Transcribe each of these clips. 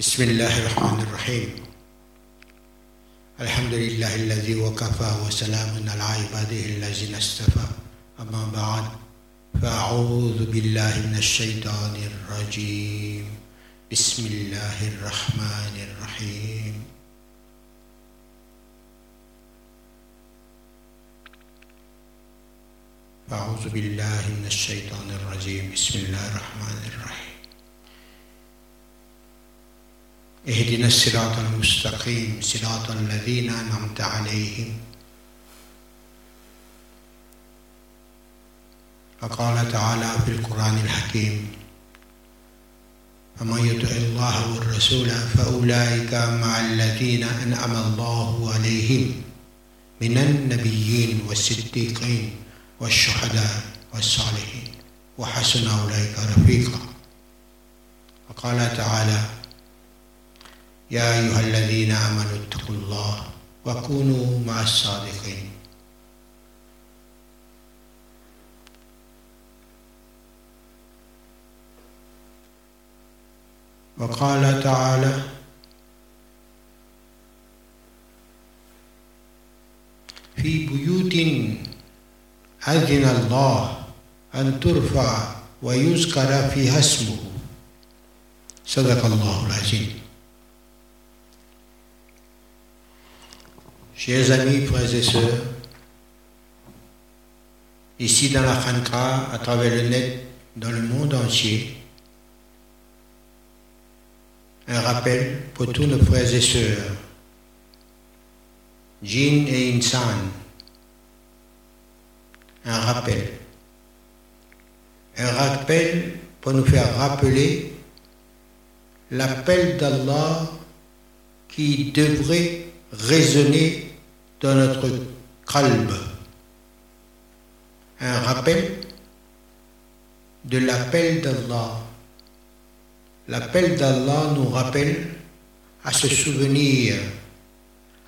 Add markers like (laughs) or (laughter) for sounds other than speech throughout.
بسم الله الرحمن الرحيم. الحمد لله الذي وكفى وسلام على عباده الذين اصطفى. أما بعد فأعوذ بالله من الشيطان الرجيم. بسم الله الرحمن الرحيم. أعوذ بالله من الشيطان الرجيم. بسم الله الرحمن الرحيم. اهدنا الصراط المستقيم صراط الذين أنعمت عليهم. وقال تعالى في القرآن الحكيم فمن يطع الله والرسول فأولئك مع الذين أنعم الله عليهم من النبيين والصديقين والشهداء والصالحين. وحسن أولئك رفيقا. وقال تعالى يا أيها الذين آمنوا اتقوا الله وكونوا مع الصادقين. وقال تعالى في بيوت أذن الله أن ترفع ويذكر فيها اسمه. صدق الله العظيم. Chers amis, frères et sœurs, ici dans la Khankra, à travers le net, dans le monde entier, un rappel pour tous nos frères et sœurs, Jin et Insan, un rappel. Un rappel pour nous faire rappeler l'appel d'Allah qui devrait résonner dans notre calme. Un rappel de l'appel d'Allah. L'appel d'Allah nous rappelle à se souvenir,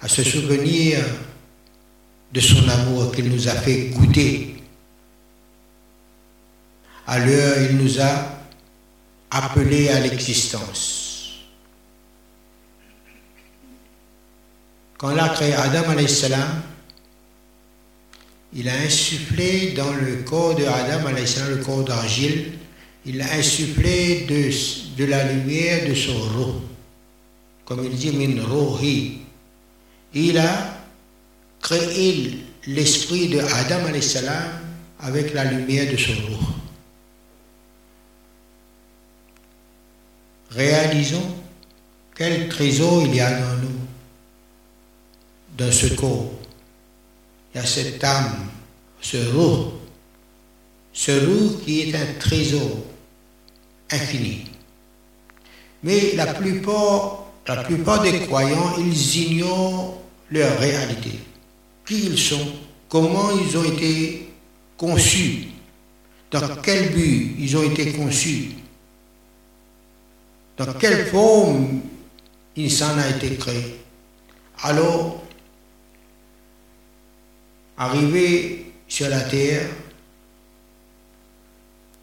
à se souvenir de son amour qu'il nous a fait goûter. À l'heure, il nous a appelés à l'existence. Quand il a créé Adam, il a insufflé dans le corps de Adam, le corps d'argile, il a insufflé de, la lumière de son roh. Comme il dit, min. Il a créé l'esprit de Adam avec la lumière de son roh. Réalisons quel trésor il y a dans nous, dans ce corps. Il y a cette âme, ce roh, ce roh qui est un trésor infini. Mais la plupart, des croyants, ils ignorent leur réalité. Qui ils sont, comment ils ont été conçus, dans quel but ils ont été conçus, dans quelle forme il s'en a été créé. Alors, arrivé sur la terre,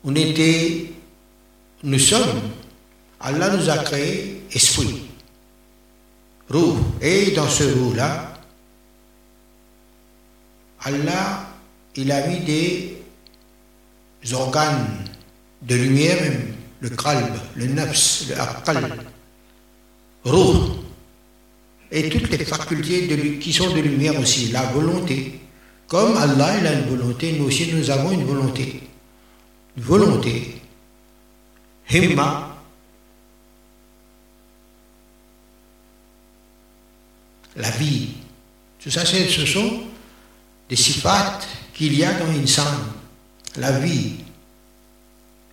on était, nous sommes, Allah nous a créé esprit, roux, et dans ce roux-là, Allah, il a mis des organes de lumière le kalb, le nafs, le roux, et toutes les facultés qui sont de lumière aussi, la volonté. Comme Allah, il a une volonté, nous aussi nous avons une volonté. Une volonté. Himma. La vie. Tout ça, ce sont des sifat qu'il y a dans l'insan, la vie,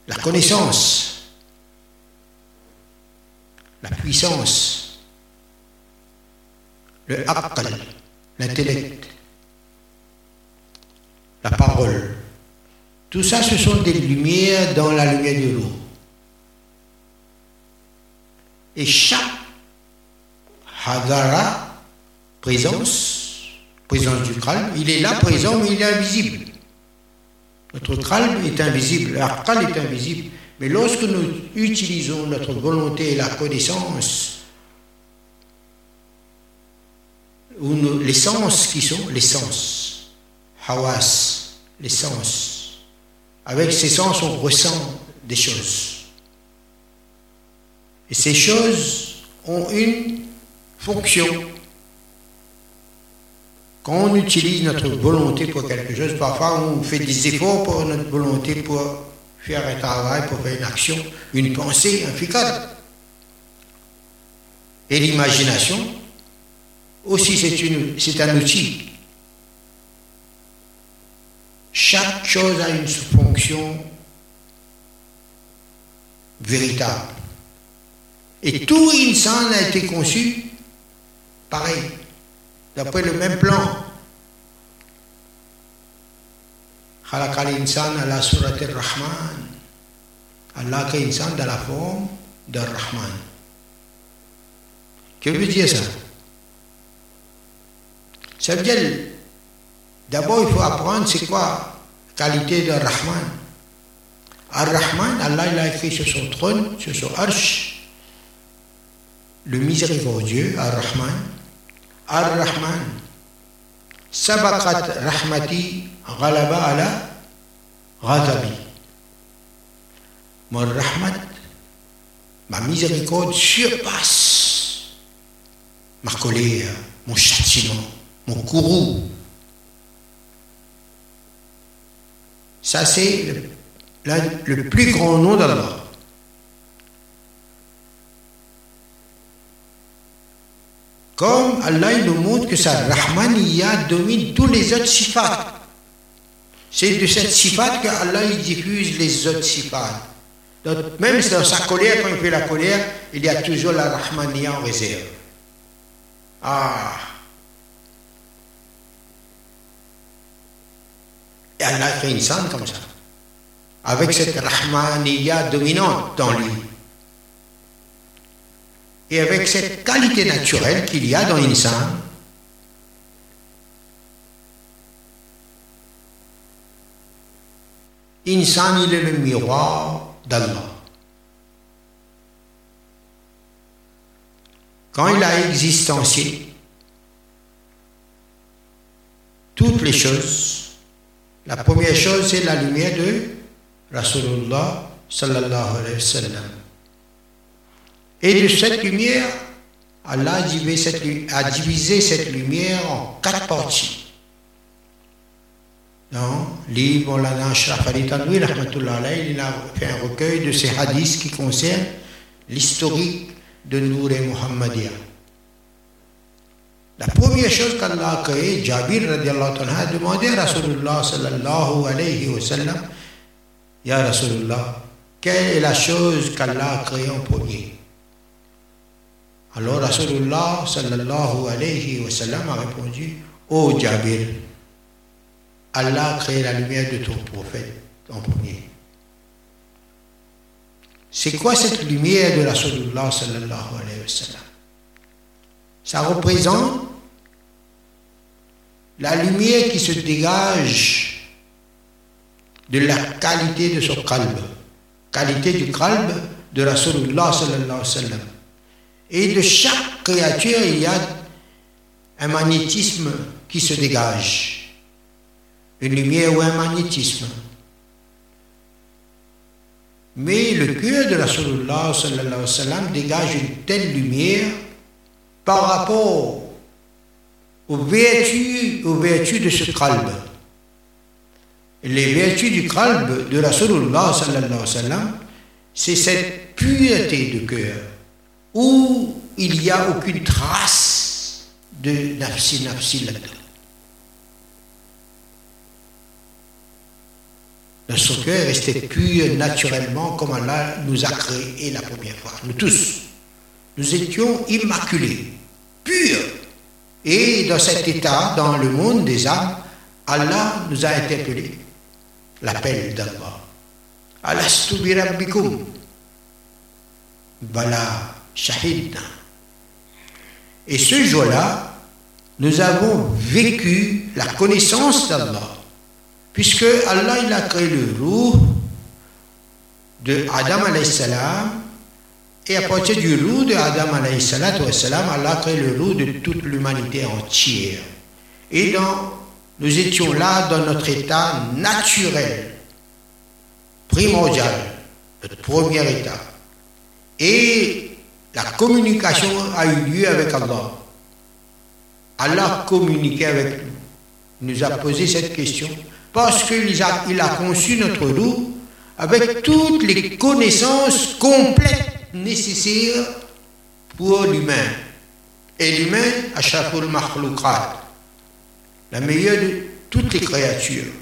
la connaissance, la puissance, le aql, l'intellect, la parole. Tout ça, ce sont des lumières dans la lumière de l'eau. Et chaque présence, présence du calme, il est là présent, mais il est invisible. Notre calme est invisible, l'aqal est invisible, Mais lorsque nous utilisons notre volonté et la connaissance, ou les sens qui sont les sens, hawas, les sens, avec ces sens on ressent des choses. Et ces choses ont une fonction. Quand on utilise notre volonté pour quelque chose, parfois on fait des efforts pour notre volonté pour faire un travail, pour faire une action, une pensée, un ficade. Et l'imagination, aussi c'est un outil. Chaque chose a une fonction véritable. Et tout insan a été conçu pareil, d'après le même plan. ala surat rahman Allah crée insan dans la forme de Rahman. Que veut dire ça? Ça veut dire d'abord il faut apprendre c'est quoi qualité de Rahman. Ar-Rahman, Allah il a écrit sur son trône, sur son arche, le miséricordieux, Ar-Rahman, Ar-Rahman, Sabakat Rahmati Ghalaba ala Ghadabi. Mon Rahmat, ma miséricorde surpasse ma colère, mon châtiment, mon courroux. Ça, c'est le, plus grand nom d'Allah. Comme Allah nous montre que sa Rahmaniya domine tous les autres sifat. C'est de cette sifat que Allah diffuse les autres sifat. Donc, même dans sa colère, quand il fait la colère, il y a toujours la Rahmaniya en réserve. Ah! Allah fait scène comme ça. Avec cette Rahmaniya dominante dans lui et avec cette qualité naturelle qu'il y a dans l'insan, Insan, il est le miroir d'Allah. Quand il a existencié toutes les choses, la première chose, c'est la lumière de Rasulullah sallallahu alayhi wa sallam. Et de cette lumière, Allah a divisé cette, lumière en quatre parties. Dans livre Ashraf Ali il a fait un recueil de ces hadiths qui concernent l'historique de Nour et Muhammadiyah. La première chose qu'Allah a créée, Jabir a demandé à Rasulullah sallallahu alayhi wa sallam, Ya Rasulullah, quelle est la chose qu'Allah a créée en premier? Alors Rasulullah sallallahu alayhi wa sallam a répondu Ô oh Jabir, Allah a créé la lumière de ton prophète en premier. C'est quoi cette lumière de Rasulullah sallallahu alayhi wa sallam? Ça représente la lumière qui se dégage de la qualité de son calme, qualité du calme de Rasulullah sallallahu. Et de chaque créature, il y a un magnétisme qui se dégage. Une lumière ou un magnétisme. Mais le cœur de la sallallahu dégage une telle lumière par rapport aux vertus, de ce calme. Les vertus du calme de la sallallahu c'est cette pureté de cœur où il n'y a aucune trace de nafsi nafsi. Notre cœur est resté pur naturellement comme Allah nous a créé la première fois. Nous tous, nous étions immaculés, purs. Et dans cet état, dans le monde des âmes, Allah nous a interpellés. L'appel d'Allah. Alastu bi rabbikum. Voilà shahid. Et ce jour-là, nous avons vécu la connaissance d'Allah. Puisque Allah, il a créé le roux de Adam salam et à partir du roux de Adam salam, Allah a créé le roux de toute l'humanité entière. Et dans, nous étions là dans notre état naturel, primordial, notre premier état. Et la communication a eu lieu avec Allah. Allah a communiqué avec nous. Il nous a posé cette question parce qu'il a, il a conçu notre roue avec toutes les connaissances complètes nécessaires pour l'humain. Et l'humain, Ashaful Makhloukat, la meilleure de toutes les créatures,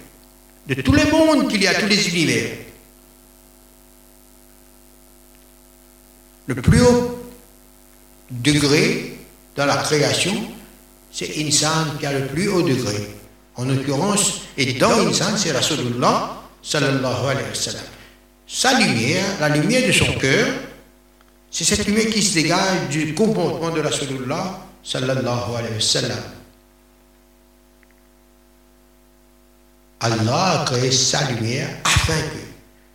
de tous les mondes qu'il y a, tous les univers. Le plus haut degré dans la création, c'est Insan qui a le plus haut degré. En l'occurrence, et dans Insan, c'est Rasulullah sallallahu alayhi wa sallam. Sa lumière, la lumière de son cœur, c'est cette lumière qui se dégage du comportement de Rasulullah sallallahu alayhi wa sallam. Allah a créé sa lumière afin que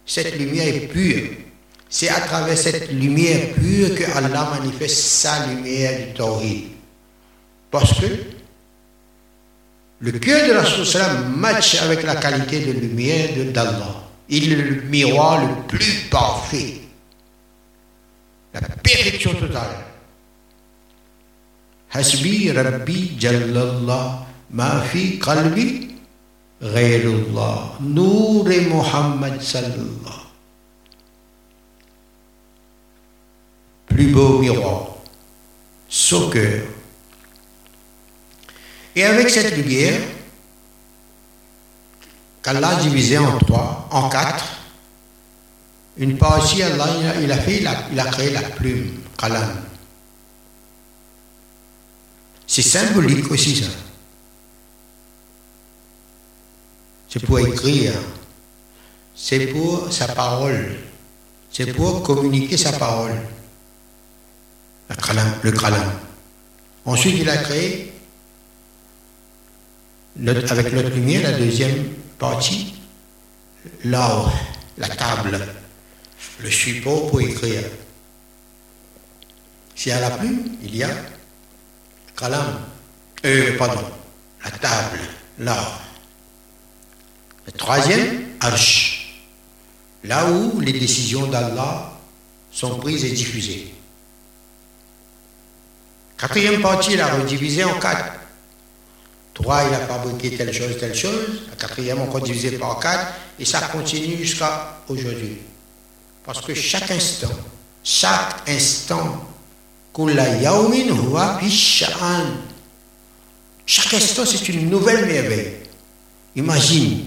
cette lumière est pure. C'est à travers cette lumière pure que Allah manifeste sa lumière du Tawhid. Parce que le cœur de Rasulullah match avec la qualité de lumière d'Allah. Il est le miroir le plus parfait. La perfection totale. Hasbi Rabbi Jallallah ma fi qalbi ghayrullah. Nour Muhammad sallallahu. Plus beau miroir. Son cœur et avec cette lumière, qu'Allah a divisé en trois, en quatre, une partie, Allah, il a, fait, il créé la plume, kalam. C'est symbolique aussi ça. C'est pour écrire. C'est pour sa parole. C'est pour communiquer sa parole. Le kalam. Ensuite, il a créé avec notre lumière, la deuxième partie, là, la table, le support pour écrire. Y a la plume, il y a calam, euh, pardon, la table, là. Le troisième, arche, là où les décisions d'Allah sont prises et diffusées. Quatrième partie, il a redivisé en quatre. Trois, il a fabriqué telle chose, telle chose. La quatrième, encore divisé par quatre. Et ça continue jusqu'à aujourd'hui. Parce que chaque instant, chaque instant, chaque instant, c'est une nouvelle merveille. Imagine,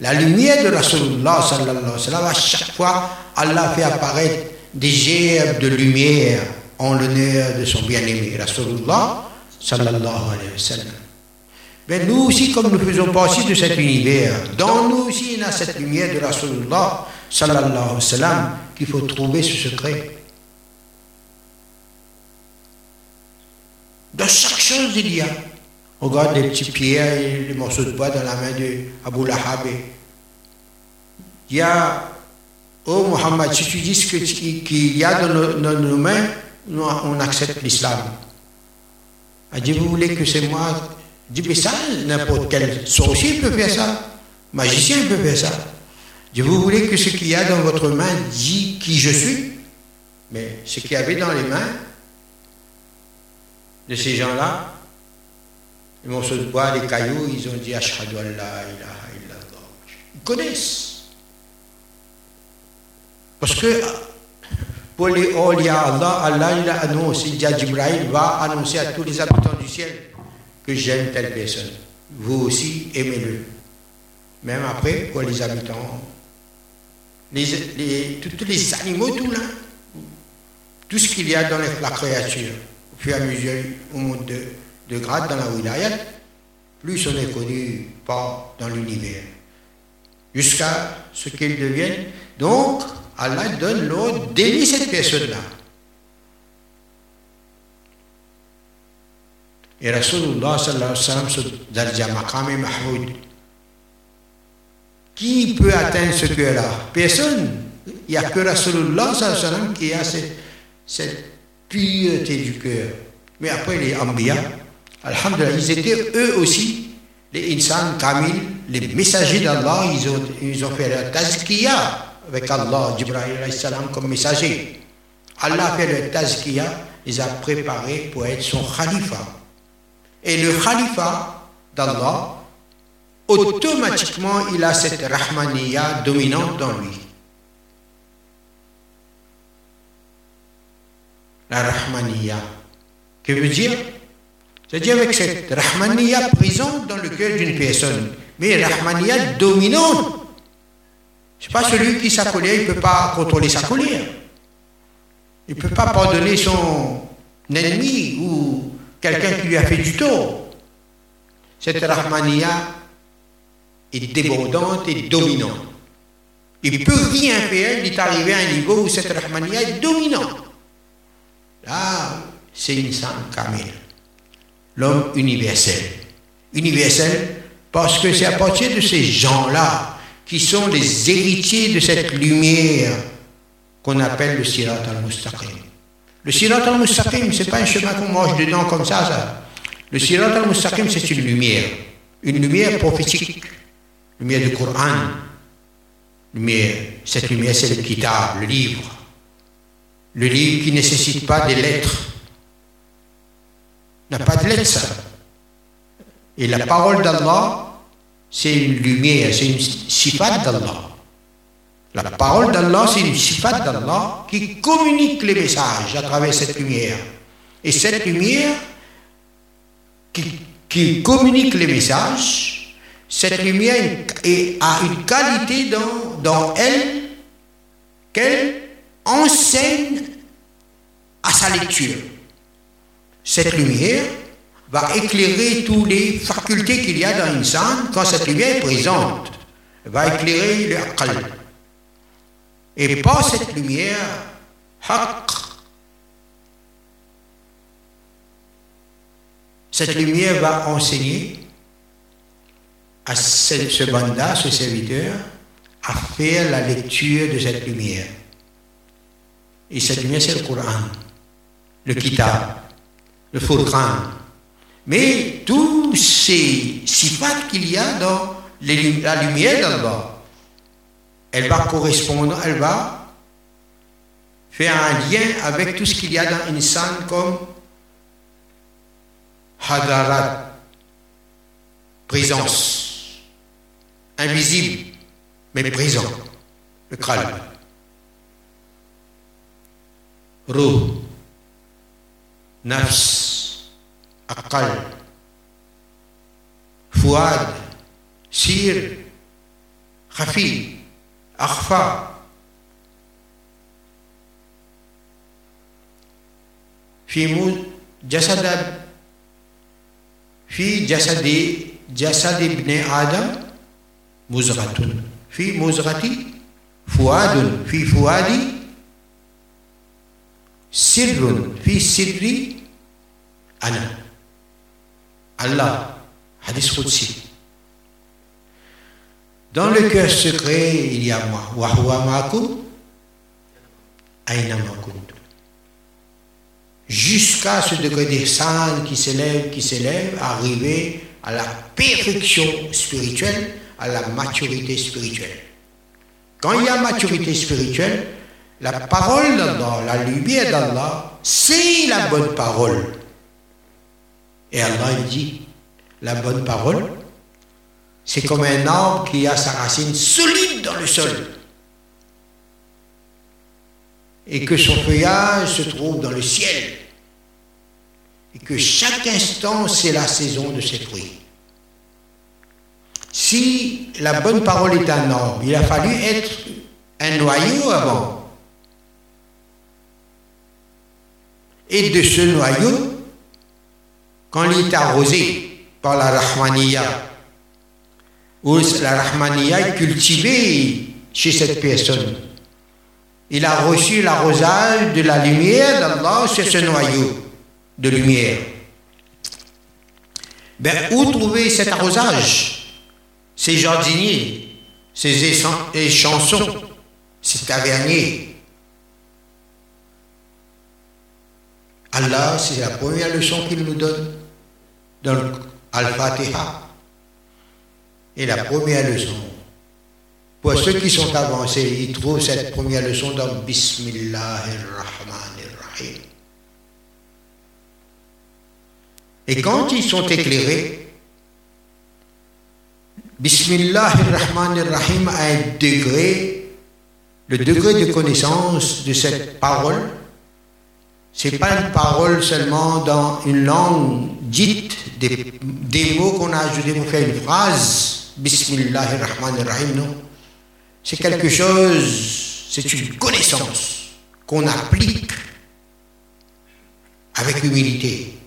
la lumière de Rasulullah sallallahu alayhi wa à chaque fois, Allah fait apparaître des gerbes de lumière en l'honneur de son bien-aimé, Rasulullah sallallahu alayhi wa sallam. Mais nous aussi, comme nous faisons partie de cet univers, dans nous aussi, il y a cette lumière de Rasulullah, sallallahu alayhi qu'il faut trouver ce secret. Dans chaque chose, il y a. Regarde les petits pierres et les morceaux de bois dans la main de Abu Lahab. Il y a, oh Muhammad, si tu dis qu'il y a dans nos, mains, on accepte l'islam. A dit, vous voulez que c'est moi? Dis, mais ça, n'importe quel sorcier peut faire ça. Magicien peut faire ça. Je vous voulez que ce qu'il y a dans votre main dit qui je suis? Mais ce qu'il y avait dans les mains de ces gens-là, les morceaux de bois, les cailloux, ils ont dit Ashhadu Allah ilaha illallah. Ils connaissent. Parce que pour les awliya Allah, Allah il a annoncé, Jibril va annoncer à tous les habitants du ciel que j'aime telle personne. Vous aussi, aimez-le. Même après, pour les habitants, les, les, animaux, tout là, tout ce qu'il y a dans la créature, au fur et à mesure, au monde de, de grade dans la wilayat, plus on est connu pas dans l'univers. Jusqu'à ce qu'il devienne. Donc, Allah donne l'ordre d'aimer cette personne-là. Et Rasulullah sallallahu alayhi wa sallam mahmoud. Qui peut atteindre ce cœur-là? Personne. Il n'y a que Rasulullah qui a cette, pureté du cœur. Mais après les Ambiya, Alhamdulillah, ils étaient eux aussi, les Insan Kamil, les messagers d'Allah, ils ont, ils ont fait la tazkiya avec Allah, Jibrahim salam comme messager. Allah a fait le tazkiya, les a préparés pour être son khalifa. Et le khalifa d'Allah, automatiquement, il a cette rahmaniya dominante dans lui. La rahmaniya. Que veut dire? C'est-à-dire avec cette rahmaniya présente dans le cœur d'une personne, mais rahmaniya dominante. Ce n'est pas celui qui sa il ne peut pas contrôler sa colère. Il ne peut pas pardonner son ennemi ou quelqu'un qui lui a fait du tort. Cette rahmaniya est débordante et dominante. Il ne peut rien faire, il est arrivé à un niveau où cette rahmaniya est dominante. Là, c'est une Kamil, l'homme universel. Universel parce que c'est à partir de ces gens-là qui sont les héritiers de cette lumière qu'on appelle le Sirat al-Mustaqim. Le Sirat al-Mustaqim, ce n'est pas un chemin qu'on mange dedans comme ça, ça. Le Sirat al-Mustaqim, c'est une lumière. Une lumière prophétique. Lumière du Coran. Lumière. Cette lumière, c'est le Kitab, le livre. Le livre qui ne nécessite pas des lettres. N'a pas de lettres. Et la parole d'Allah, c'est une lumière, c'est une sifat d'Allah. La parole d'Allah, c'est une sifat d'Allah qui communique les messages à travers cette lumière. Et cette lumière qui, communique les messages, cette lumière a une qualité dans, elle qu'elle enseigne à sa lecture. Cette lumière va éclairer toutes les facultés qu'il y a dans salle quand cette lumière est présente. Va éclairer le aqal. Et par cette lumière, haq, cette lumière va enseigner à ce banda, ce serviteur, à faire la lecture de cette lumière. Et cette lumière, c'est le Coran, le Kitab, le Furqan. Mais tous ces sifats qu'il y a dans la lumière d'Allah, elle va correspondre, elle va faire un lien avec tout ce qu'il y a dans une salle comme hadarat, présence, invisible, mais présent, le crâne. Ruh, nafs, akal, fouad, sir, khafi, أخفى في جسد في جسد جسد ابن آدم مزغة في مزغة فؤاد في فؤادي سر في سر أنا الله حديث قدسي Dans le cœur secret, il y a moi. Jusqu'à ce degré des qui s'élève, qui s'élève, arriver à la perfection spirituelle, à la maturité spirituelle. Quand il y a maturité spirituelle, la parole d'Allah, la lumière d'Allah, c'est la bonne parole. Et Allah dit, la bonne parole, c'est comme un arbre qui a sa racine solide dans le sol. Et que son feuillage se trouve dans le ciel. Et que chaque instant, c'est la saison de ses fruits. Si la bonne parole est un arbre, il a fallu être un noyau avant. Et de ce noyau, quand il est arrosé par la Rahmaniya, où la Rahmaniya est cultivée chez cette personne. Il a reçu l'arrosage de la lumière d'Allah sur ce noyau de lumière. Ben, où trouver cet arrosage? Ces jardiniers, ces chansons, c'est tavernier. Allah, c'est la première leçon qu'il nous donne dans Al-Fatiha. Et la première leçon, pour ceux qui sont avancés, ils trouvent cette première leçon dans Bismillahirrahmanirrahim. Et quand ils sont éclairés, Bismillahirrahmanirrahim a un degré, le degré de connaissance de cette parole, c'est pas une parole seulement dans une langue dite, des, mots qu'on a ajoutés pour faire une phrase, Bismillahirrahmanirrahim, non. C'est quelque chose, c'est une connaissance qu'on applique avec humilité.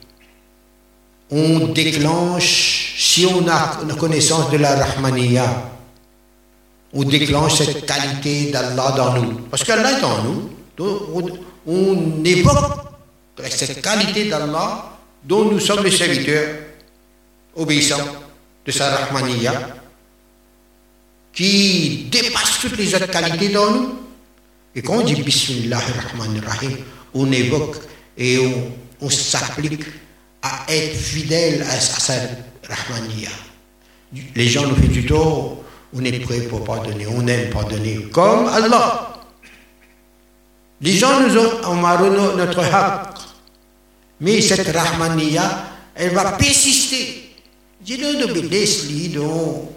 On déclenche, si on a connaissance de la Rahmaniya, on déclenche cette qualité d'Allah dans nous. Parce qu'Allah est en nous. Donc on évoque cette qualité d'Allah dont nous sommes les serviteurs obéissants de sa Rahmaniya qui dépasse toutes les autres qualités dans nous. Et quand on dit Bismillah rahim on évoque et on, s'applique à être fidèle à, sa Rahmaniya. Les gens nous font du tort, on est prêt pour pardonner, on aime pardonner, comme Allah. Les gens nous ont en notre haq. Mais cette Rahmaniya, elle va persister. Dis-le laisse-lui, donc.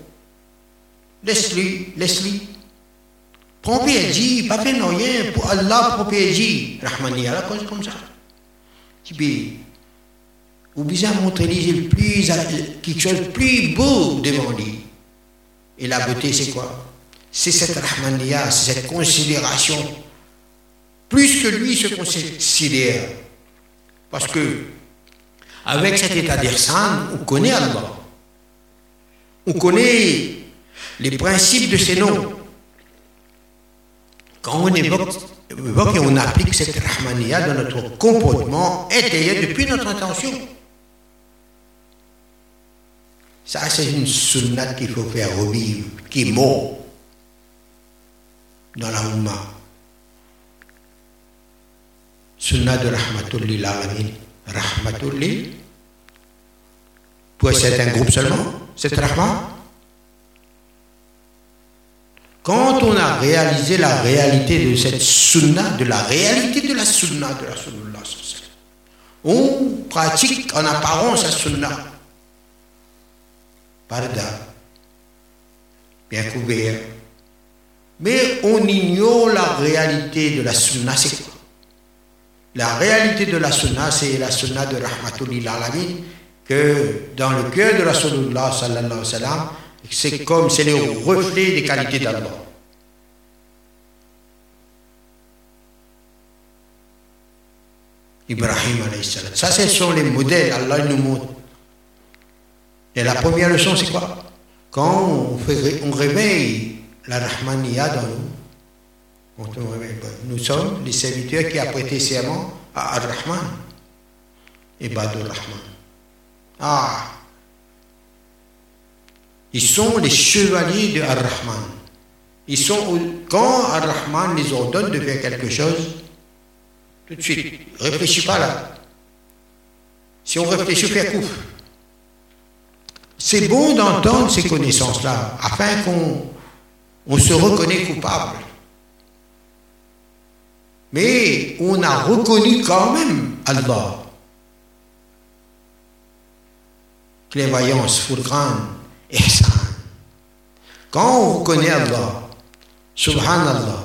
Laisse-lui, laisse-lui. Prends dit, pas fait rien pour Allah, prends dit. Rahmaniya, la cause comme ça. Tu Ou bien montrer plus, quelque chose plus beau devant lui. Et la beauté, c'est quoi? C'est cette Rahmaniya, c'est cette considération plus que lui se considère. Parce que, avec cet état d'Irsan, on connaît Allah. On connaît les principes de ses noms. Quand on évoque, et on applique cette Rahmaniya dans notre comportement intérieur depuis notre intention. Ça, c'est une sunnat qu'il faut faire revivre, qui est mort dans la Oumma. Sunnah de Rahmatul Alamin. Rahmatul Toi, c'est un groupe seulement, c'est Rahma? Quand on a réalisé la réalité de cette Sunnah, de la réalité de la Sunnah de Rasulullah, on pratique en apparence la Sunnah. Parda, bien couvert. Mais on ignore la réalité de la Sunnah, c'est quoi? La réalité de la sunna, c'est la sunna de Rahmatul Alamin, que dans le cœur de Rasulullah sallallahu alayhi wa sallam, c'est comme c'est le reflet des qualités d'Allah. Ibrahim alayhi salam. Ça, ce sont les modèles, Allah nous montre. Et la première leçon, c'est quoi Quand on, fait, on réveille la Rahmaniya dans nous, nous sommes les serviteurs qui a prêté serment à Ar-Rahman. Badur Rahman. Ah Ils sont les chevaliers de Ar-Rahman. Ils sont, quand Ar-Rahman les ordonne de faire quelque chose, tout de suite, réfléchis pas là. Si on réfléchit, fait coup. C'est bon d'entendre ces connaissances-là, afin qu'on on se reconnaît coupable. Mais on a reconnu quand même Allah. Clairvoyance, Furqan, Ihsan. Quand on reconnaît Allah, Subhanallah,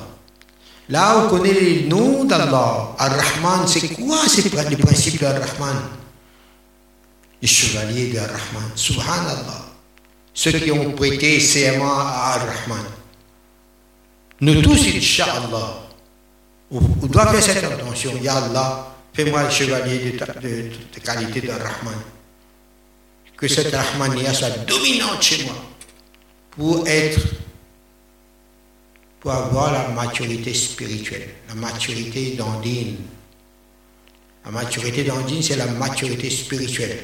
là on connaît les noms d'Allah, Ar-Rahman, c'est quoi c'est le principe d'Ar-Rahman Les chevaliers d'Ar-Rahman, Subhanallah. Ceux qui ont prêté serment à Ar-Rahman. Nous tous, Inch'Allah, on, doit faire cette intention. Ya Allah, fais-moi le chevalier de, qualité de Rahman. Que cette Rahmania soit dominante chez moi pour être, pour avoir la maturité spirituelle, la maturité d'Andine. La maturité d'Andine, c'est la maturité spirituelle.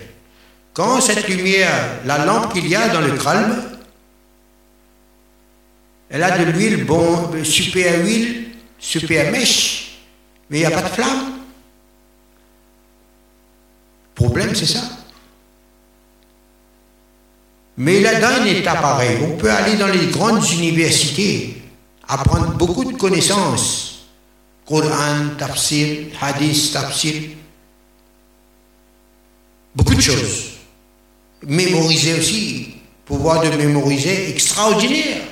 Quand cette lumière, la lampe qu'il y a dans le calme, Elle a de l'huile, bon, super huile, super mèche, mais il n'y a pas de flamme. Problème, c'est ça. Mais là, dans un état pareil, on peut aller dans les grandes universités, apprendre beaucoup de connaissances. Coran, tafsir, hadith, tafsir. Beaucoup de choses. Mémoriser aussi. Pouvoir de mémoriser extraordinaire.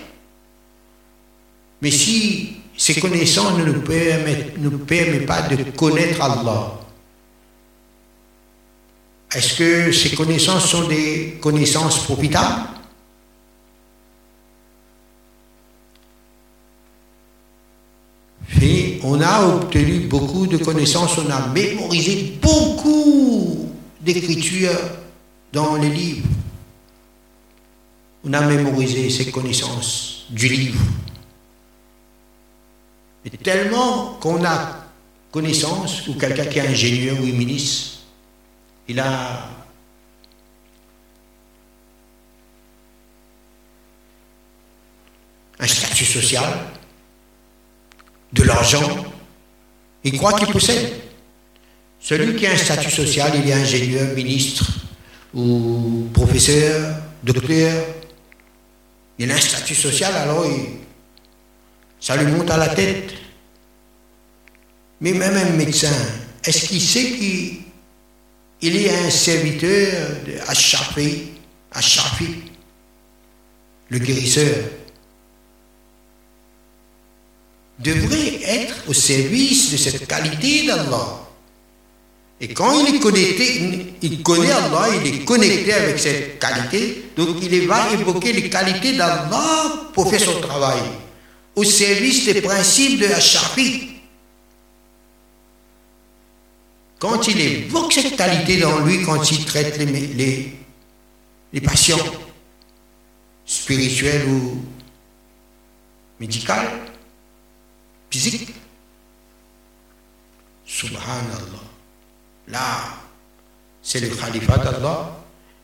Mais si ces connaissances ne nous permettent, pas de connaître Allah, est-ce que ces connaissances sont des connaissances profitables? Et on a obtenu beaucoup de connaissances, on a mémorisé beaucoup d'écritures dans les livres. On a mémorisé ces connaissances du livre. Et tellement qu'on a connaissance, ou quelqu'un qui est ingénieur ou ministre, il a un statut social, de l'argent, il croit qu'il possède. Celui qui a un statut social, il est ingénieur, ministre ou professeur, docteur, il a un statut social, alors ça lui monte à la tête. Mais même un médecin, est-ce qu'il sait qu'il a un serviteur de Achafi, le guérisseur, devrait être au service de cette qualité d'Allah. Et quand il est connecté, il connaît Allah, il est connecté avec cette qualité, donc il va évoquer les qualités d'Allah pour faire son travail, au service des principes de Achafi. Quand il évoque cette qualité dans lui, quand il traite les, les, patients spirituels ou médicaux, physiques, subhanallah, là, c'est le califat d'Allah.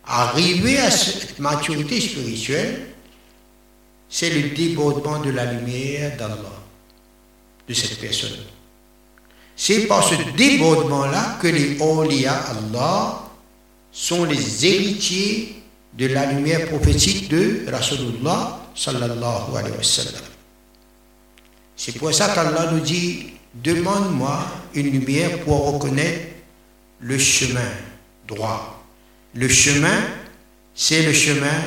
Arriver à cette maturité spirituelle, c'est le débordement de la lumière d'Allah, de cette personne. C'est par ce débordement-là que les awliya Allah sont les héritiers de la lumière prophétique de Rasulullah sallallahu alayhi wa. C'est pour ça qu'Allah nous dit Demande-moi une lumière pour reconnaître le chemin droit. Le chemin, c'est le chemin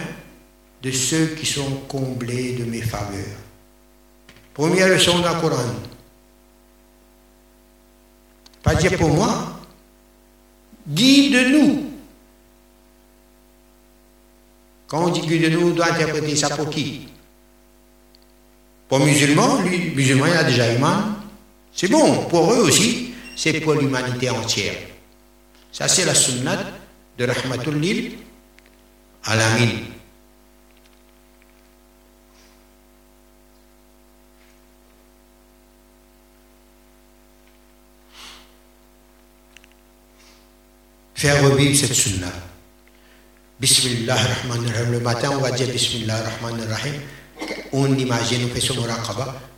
de ceux qui sont comblés de mes faveurs. Première leçon d'un Coran. Pas dire pour moi, guide-nous. Quand on dit guide-nous, on doit interpréter ça pour qui? Pour musulmans, lui, musulman, il a déjà iman. C'est bon, pour eux aussi, c'est pour l'humanité entière. Ça, c'est la sunnat de Rahmatul Lil Alamin. faire revivre cette sunna. Bismillah rahman rahim. Le matin, on va dire Bismillah rahman rahim. On imagine, on fait son muraqaba.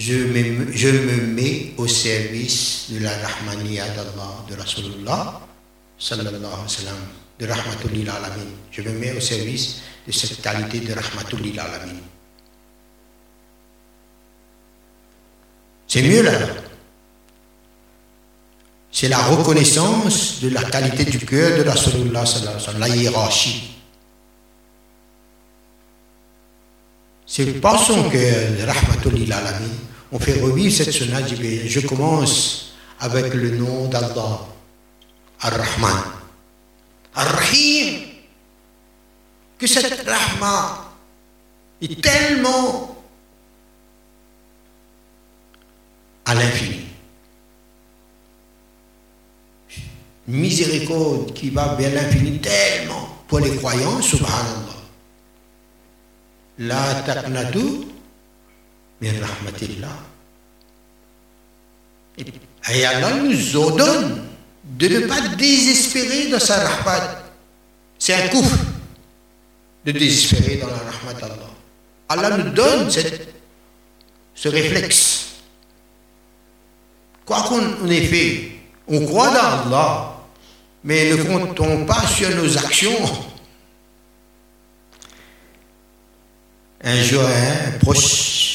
Je me, je me mets au service de la rahmaniya d'Allah, de Rasulullah, sallallahu alayhi wa sallam, de rahmatulil alamin. Je me mets au service de cette qualité de rahmatulil alamin. C'est mieux là. C'est la reconnaissance de la qualité du cœur de la Rasulullah, la hiérarchie. C'est pas son cœur, Rahmatullah Alamin. On fait revivre cette sunna. Je commence avec le nom d'Allah, Ar-Rahman, Ar-Rahim. Que cette Rahma est tellement à l'infini. miséricorde qui va vers l'infini tellement pour les croyants, subhanallah. La taqnatu min rahmatillah. Et Allah nous ordonne de ne pas désespérer dans sa rahmat. C'est un coup de désespérer dans la rahmat d'Allah. Allah nous donne ce réflexe. Quoi qu'on ait fait, on croit dans Allah, mais ne comptons pas sur nos actions. Un jour, un proche,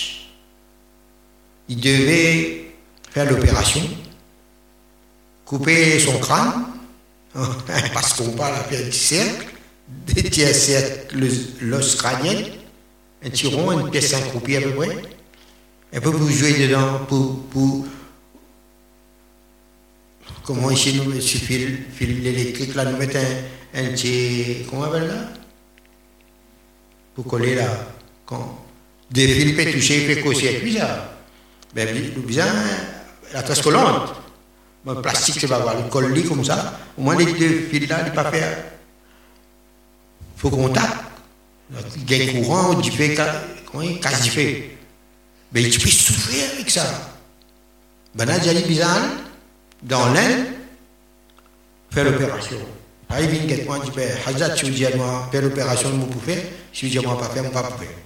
il devait faire l'opération, couper son crâne, (laughs) parce qu'on parle à faire du cercle, des cercle, l'os crânien, un tiron, une pièce accroupie à peu près, un peu pour jouer dedans, pour, pour comment ici nous ce fil, fil électrique là, nous mettons un, un petit, comment on appelle là Pour coller là, quand des fils toucher, il fait qu'au circuit ça. Ben, bien, la trace collante. Le plastique, c'est pas voir, le colle comme ça. Au moins les deux fils là, il ne pas faire. Il faut contact. Il y a un courant, du fait, il casse du fait. Mais tu peux souffrir avec ça. Ben là, j'ai dit bizarre dans l'Inde, faire l'opération. Il vient quelqu'un dit, ben, Hazat, tu dis à moi, faire l'opération, je peux faire. Si je dis à moi, pas faire, je ne peux pas faire.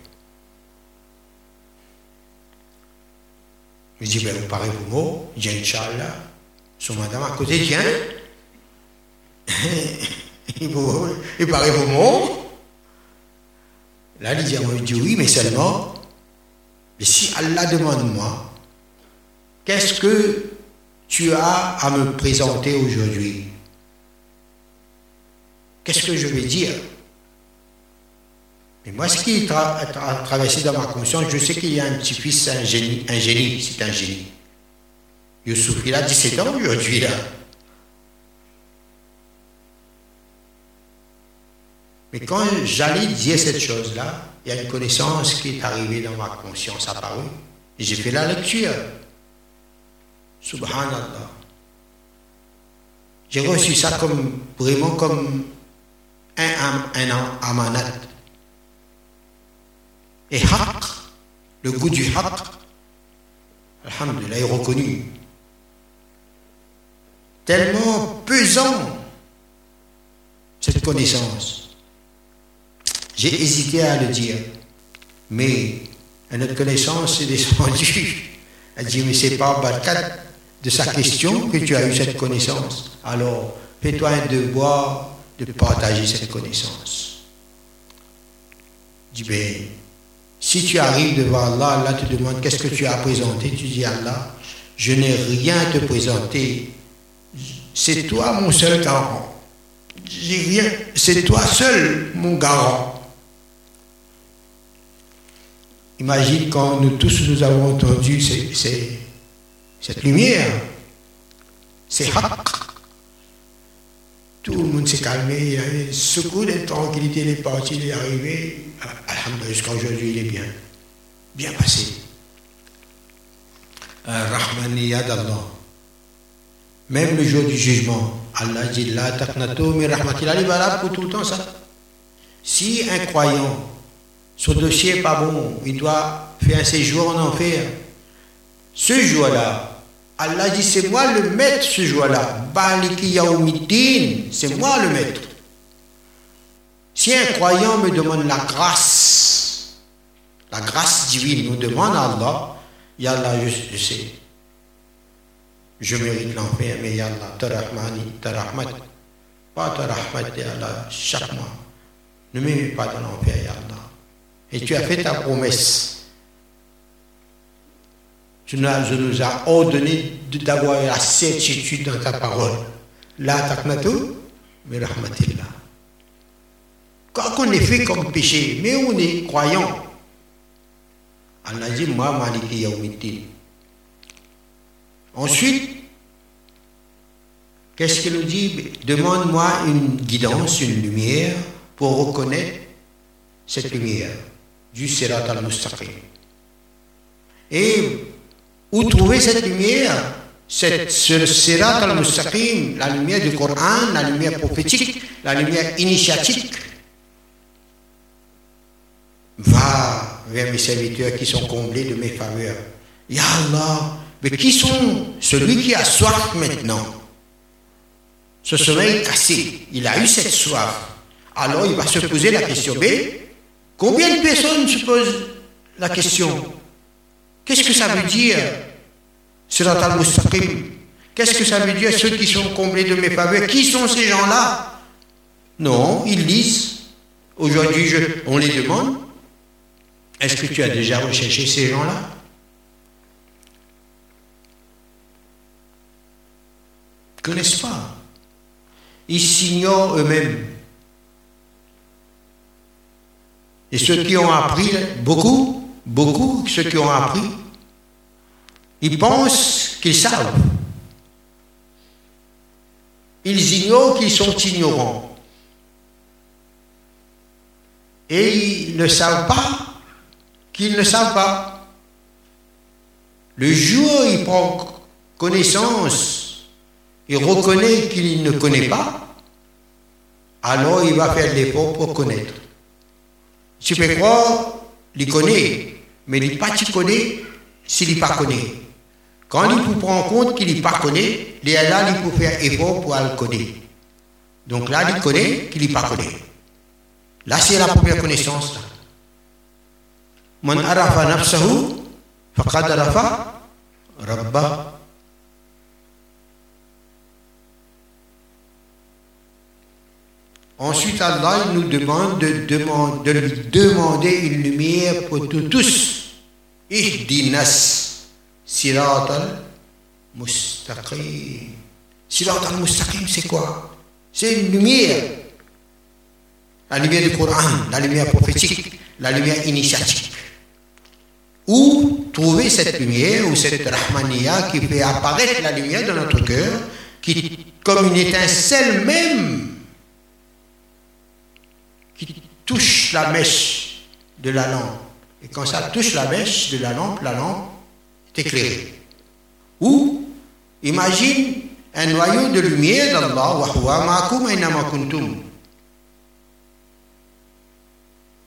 Je dis, ben, vous parlez vos mots, j'ai Inch'Allah, son madame à côté, tiens. (laughs) il paraît vos mots. Là, il dit, oui, mais seulement, mais si Allah demande moi, qu'est-ce que tu as à me présenter aujourd'hui? Qu'est-ce que je vais dire? Mais moi, ce qui a traversé dans ma conscience, je sais qu'il y a un petit-fils, un génie, un génie, c'est un génie. Youssouf, il a 17 ans aujourd'hui, là. Mais quand j'allais dire cette chose-là, il y a une connaissance qui est arrivée dans ma conscience, apparue. Et j'ai fait la lecture. Subhanallah. J'ai reçu ça comme vraiment comme un, un amanat. Et haq, le goût du haq, Alhamdulillah, est reconnu. Tellement pesant, cette connaissance. J'ai hésité à le dire, mais notre connaissance est descendue. Elle dit, mais c'est pas Barkat de sa question que tu as eu cette connaissance. Alors, fais-toi un devoir de partager cette connaissance. Dis, ben, si tu arrives devant Allah, Allah te demande qu'est-ce que tu as présenté, tu dis Allah, je n'ai rien à te présenter. C'est toi mon seul garant. C'est toi seul mon garant. Imagine quand nous tous nous avons entendu cette lumière, c'est. Tout le monde s'est calmé, il y a eu un secours de tranquillité, il est parti, il est arrivé. Alhamdulillah, jusqu'à aujourd'hui, il est bien, bien passé. Rahmaniyya d'Allah. Même le jour du jugement, Allah dit La taqnato mi il valable pour tout le temps ça. Si un croyant, son dossier n'est pas bon, il doit faire un séjour en enfer, ce jour-là, Allah dit c'est moi le maître ce jour-là. c'est moi le maître. Si un croyant me demande la grâce, la grâce divine nous demande à Allah, Yallah, je, je sais, je mérite l'enfer, mais Yallah, tarahmani, tarahmat, pas tarahmat, Allah, chaque mois. Ne me mets pas dans l'enfer, Yallah. Et tu as fait ta promesse tu nous as ordonné d'avoir la certitude dans ta parole. La taqnatu, mais rahmatillah. Quand on est fait comme péché, mais on est croyant, Allah dit. Ensuite, qu'est-ce qu'il nous dit? Demande-moi une guidance, une lumière pour reconnaître cette lumière du Sirat al-Mustaqim. Et où trouver cette lumière? Cette, ce Sirat al-Mustaqim, la lumière du Coran, la lumière prophétique, la lumière initiatique. Va vers mes serviteurs qui sont comblés de mes faveurs. Ya Allah, mais qui sont celui qui a soif maintenant? Ce sommeil cassé, il a eu cette soif. Alors il va se poser la question, mais combien de personnes se posent la question? Qu'est-ce que ça veut dire? Sirat al-Mustaqim Qu'est-ce que ça veut dire ceux qui sont comblés de mes faveurs? Qui sont ces gens-là? Non, ils lisent. Aujourd'hui, on les demande. Est-ce que tu as déjà recherché ces gens-là? Connaissent pas. Ils s'ignorent eux-mêmes. Et ceux qui ont appris, beaucoup, beaucoup, ceux qui ont appris, ils pensent qu'ils savent. Ils ignorent qu'ils sont ignorants. Et ils ne savent pas qu'ils ne savent pas. Le jour où il prend connaissance et reconnaît qu'il ne connaît pas, alors il va faire l'effort pour connaître. Tu peux croire, il connaît, mais il pas tu connais s'il ne pas connaît. Quand il prend en compte qu'il ne pas connaît, il est là, il faire effort pour le connaître. Donc là, il connaît qu'il ne pas connaît. Là, c'est la première connaissance. Man arafa nafsahu, faqad arafa rabba. Ensuite, Allah nous demande de, de lui demander une lumière pour nous tous. Ihdinas sirat al-mustaqim. Sirat al-mustaqim, c'est quoi? C'est une lumière. La lumière du Coran, la lumière prophétique, la lumière initiatique. Où trouver cette lumière ou cette rahmaniya qui fait apparaître la lumière dans notre cœur, qui, comme une étincelle même, qui touche la mèche de la lampe. Et quand ça touche la mèche de la lampe, la lampe est éclairée. Ou, imagine un noyau de lumière d'Allah,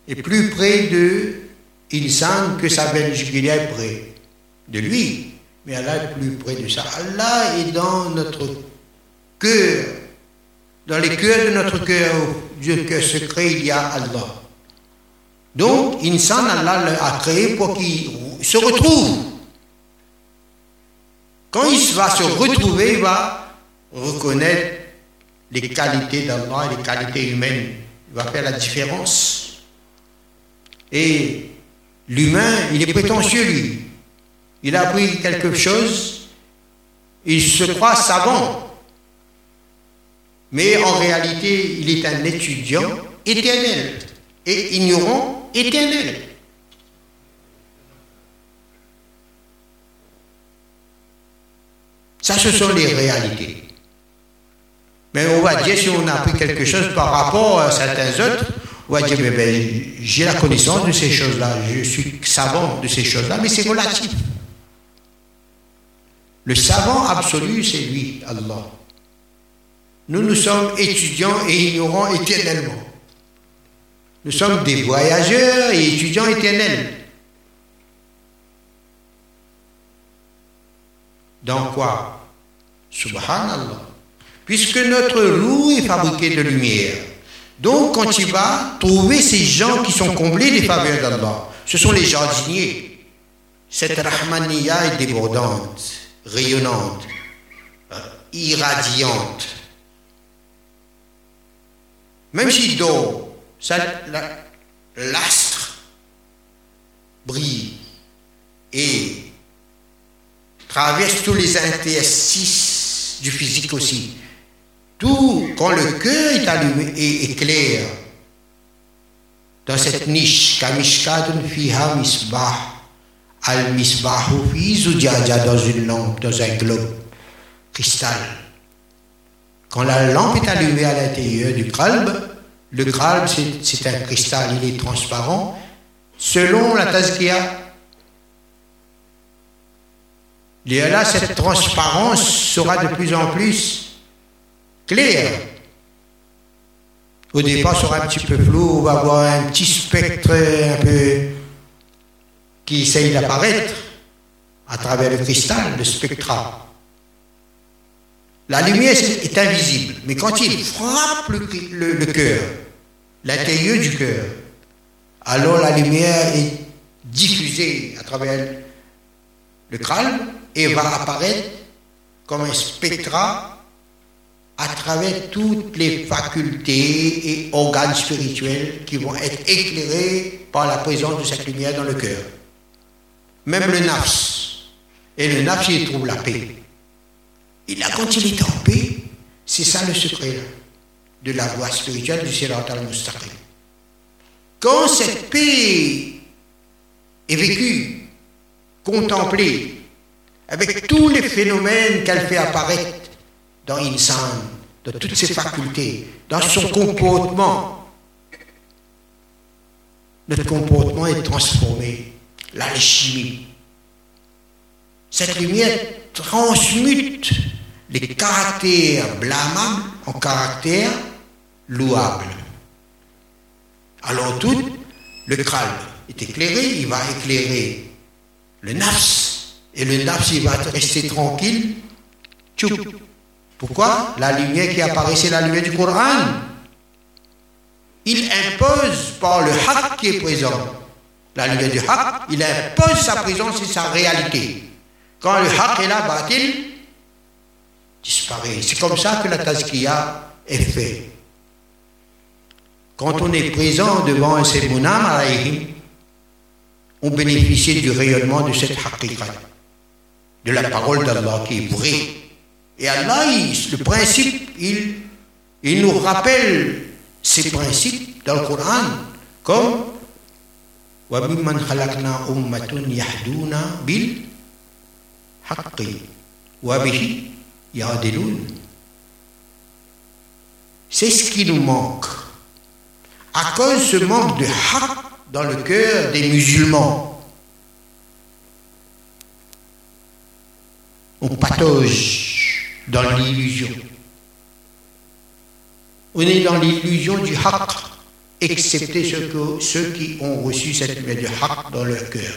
et plus près de insan que sa belle est près de lui, mais Allah est plus près de ça. Allah est dans notre cœur, dans les cœurs de notre cœur, Dieu cœur secret, il y a Allah. Donc, insan, Allah l'a créé pour qu'il se retrouve. Quand il va se retrouver, il va reconnaître les qualités d'Allah et les qualités humaines. Il va faire la différence. Et l'humain, il est prétentieux, lui. Il a appris quelque chose, il se croit savant. Mais en réalité, il est un étudiant éternel et ignorant éternel. Ça, ce sont les réalités. Mais on va dire si on a appris quelque chose par rapport à certains autres, va dire, ben, j'ai la connaissance de ces choses-là, je suis savant de ces choses-là, mais c'est relatif. Le savant absolu, c'est lui, Allah. Nous, nous sommes étudiants et ignorants éternellement. Nous sommes des voyageurs et étudiants éternels. Dans quoi? Subhanallah. Puisque notre roue est fabriquée de lumière. Donc, quand tu vas trouver ces gens qui sont comblés des faveurs d'Allah, ce sont les jardiniers. Cette Rahmaniya est débordante, rayonnante, euh, irradiante. Même si dort, l'astre brille et traverse tous les interstices du physique aussi. Tout, quand le cœur est allumé et clair, dans cette niche, kamishkadun fiha misbah, al misbahu fi dans une lampe, dans un globe, cristal. Quand la lampe est allumée à l'intérieur du qalb, le qalb c'est un cristal, il est transparent, selon la tazkiya. Et là, cette transparence sera de plus en plus claire. Au départ, sera un petit peu flou, on va avoir un petit spectre un peu qui essaye d'apparaître à travers le cristal, le spectra. La lumière est invisible, mais quand il frappe le, cœur, l'intérieur du cœur, alors la lumière est diffuser à travers le crâne et va apparaître comme un spectra à travers toutes les facultés et organes spirituels qui vont être éclairés par la présence de cette lumière dans le cœur. Même le nafs. Et le nafs, il trouve la paix. Et a quand il est en paix, c'est ça le secret de la voie spirituelle du Sirat al-Mustaqim. Quand cette paix est vécue, contemplée, avec tous les phénomènes qu'elle fait apparaître dans Insan, dans toutes ses facultés, dans son comportement, notre comportement est transformé. L'alchimie. Cette lumière transmute les caractères blâmables en caractères louables. Alors tout, le crâne est éclairé, il va éclairer le nafs. Et le nafs, il va rester tranquille. Pourquoi La lumière qui apparaît, la lumière du Coran. Il impose par le haq qui est présent. La lumière du haq, il impose sa présence et sa réalité. Quand le haq est là, va-t-il disparaît. C'est comme ça que la tazkiya est faite. Quand on est présent devant un alayhim, on bénéficie du rayonnement de cette haqiqa, de la parole d'Allah qui est vraie. Et Allah, le principe, il, il nous rappelle ces principes dans le Coran, comme وَمِمَّنْ خَلَقْنَا أُمَّةٌ يَحْدُونَ بِالْحَقِّ وَبِهِ يَعْدِلُونَ C'est ce qui nous manque. À cause de ce manque de haq dans le cœur des musulmans, on patauge dans l'illusion. On est dans l'illusion du haq, excepté ceux, qui ont reçu cette lumière du dans leur cœur.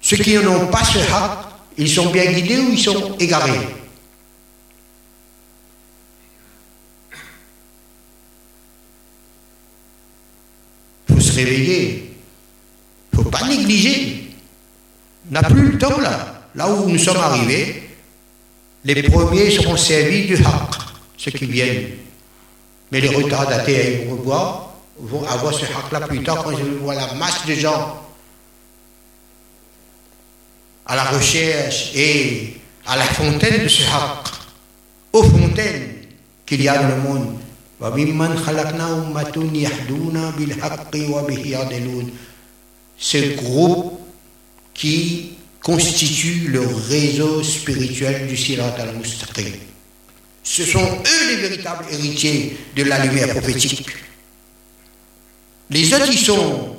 Ceux qui n'ont pas ce haq, ils sont bien guidés ou ils sont égarés Il faut se réveiller. Il ne faut pas négliger. On n'a plus le temps là. Là où nous sommes arrivés, les premiers seront servis du haq, ceux qui viennent. Mais les retardataires ils vont, vont avoir ce haq-là plus tard quand ils voient la masse de gens à la recherche et à la fontaine de ce haq, aux fontaines qu'il y a dans le monde. Ce groupe qui constitue le réseau spirituel du Sirat al-Mustaqim. Ce sont eux les véritables héritiers de la lumière prophétique. Les autres, ils sont,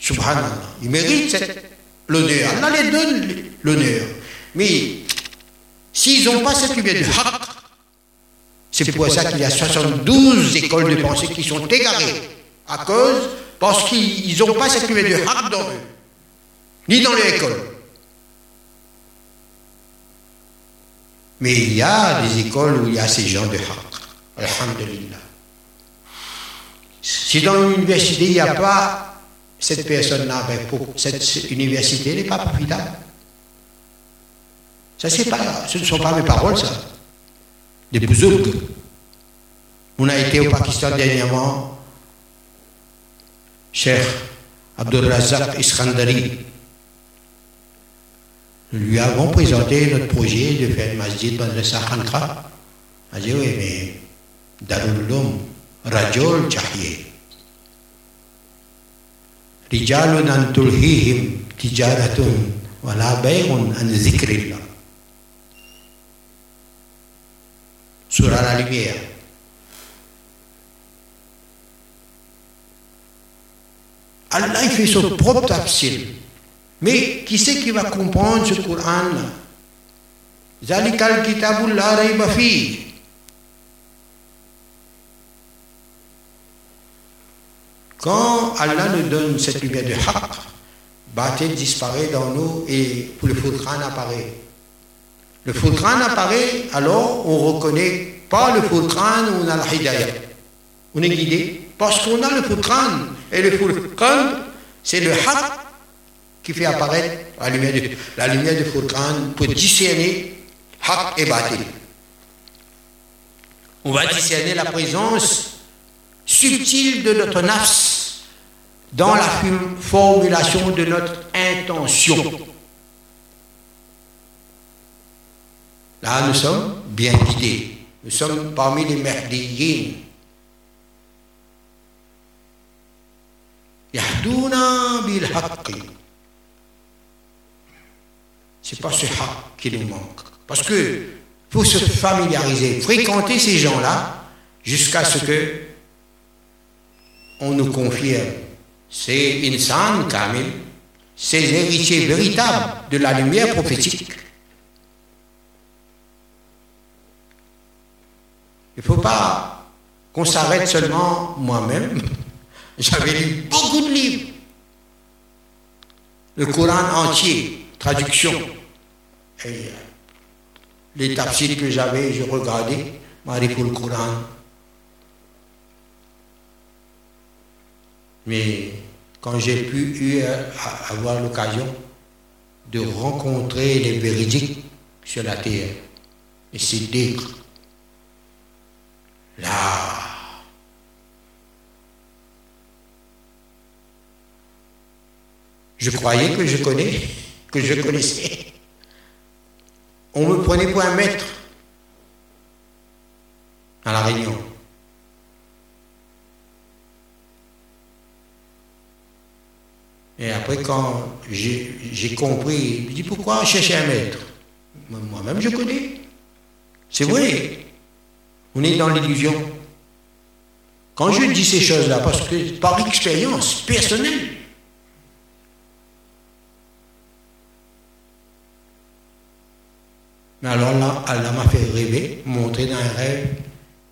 subhanallah, ils méritent l'honneur. Allah les donne l'honneur. Mais s'ils n'ont pas cette lumière du haq, c'est pour ça qu'il y a 72 écoles de pensée qui sont égarées à cause, parce qu'ils n'ont pas cette lumière du haq dans eux ni dans l'école. Mais il y a des écoles où il y a ces gens de haq. Alhamdulillah. Si dans l'université, il n'y a pas cette personne-là, ben, cette université n'est pas profitable. Ça, pas, ce ne sont pas mes paroles, ça. Des bouzouks. On a été au Pakistan dernièrement. Cheikh Abdul Razak Iskandari, lui avons présenté notre projet de faire le masjid Madrasa Khankha. Il a dit oui, mais Darul Rajol Chahiye. رجال أن تلهيهم تجارة ولا بيع عن ذكر الله Surah la lumière. Allah il fait son propre tafsir. Mais qui c'est qui va comprendre ce Coran-là? Rayba fi. Quand Allah nous donne cette lumière de haq, Batil disparaît dans nous et le Furqan apparaît. Le Furqan apparaît, alors on reconnaît pas le Furqan, on a la hidayah. On est guidé Parce qu'on a le Furqan. Et le Furqan, c'est le haq qui fait apparaître la lumière de, la lumière de pour discerner haq et batil. On va discerner la présence subtile de notre nafs dans la formulation de notre intention. Là, nous sommes bien guidés. Nous sommes parmi les merdiens. Yahdouna bil C'est pas ce haq qui nous manque. Parce que faut se familiariser, fréquenter ces gens-là jusqu'à ce que on nous confirme. C'est insan kamil, c'est l'héritier véritable de la lumière prophétique. Il ne faut pas qu'on s'arrête seulement moi-même. (laughs) J'avais lu beaucoup de livres. Le Coran entier, traduction. Et les tafsirs que j'avais, je regardais, Marie pour le Coran. Mais quand j'ai pu avoir l'occasion de rencontrer les véridiques sur la terre, et c'est Là. Je croyais que je connais, que je connaissais. On me prenait pour un maître à la Réunion. Et après, quand j'ai compris, je dis pourquoi chercher un maître? Moi-même, je connais. C'est vrai. On est dans l'illusion. Quand je dis ces choses-là, parce que par expérience personnelle, mais alors là, Allah m'a fait rêver, montrer dans un rêve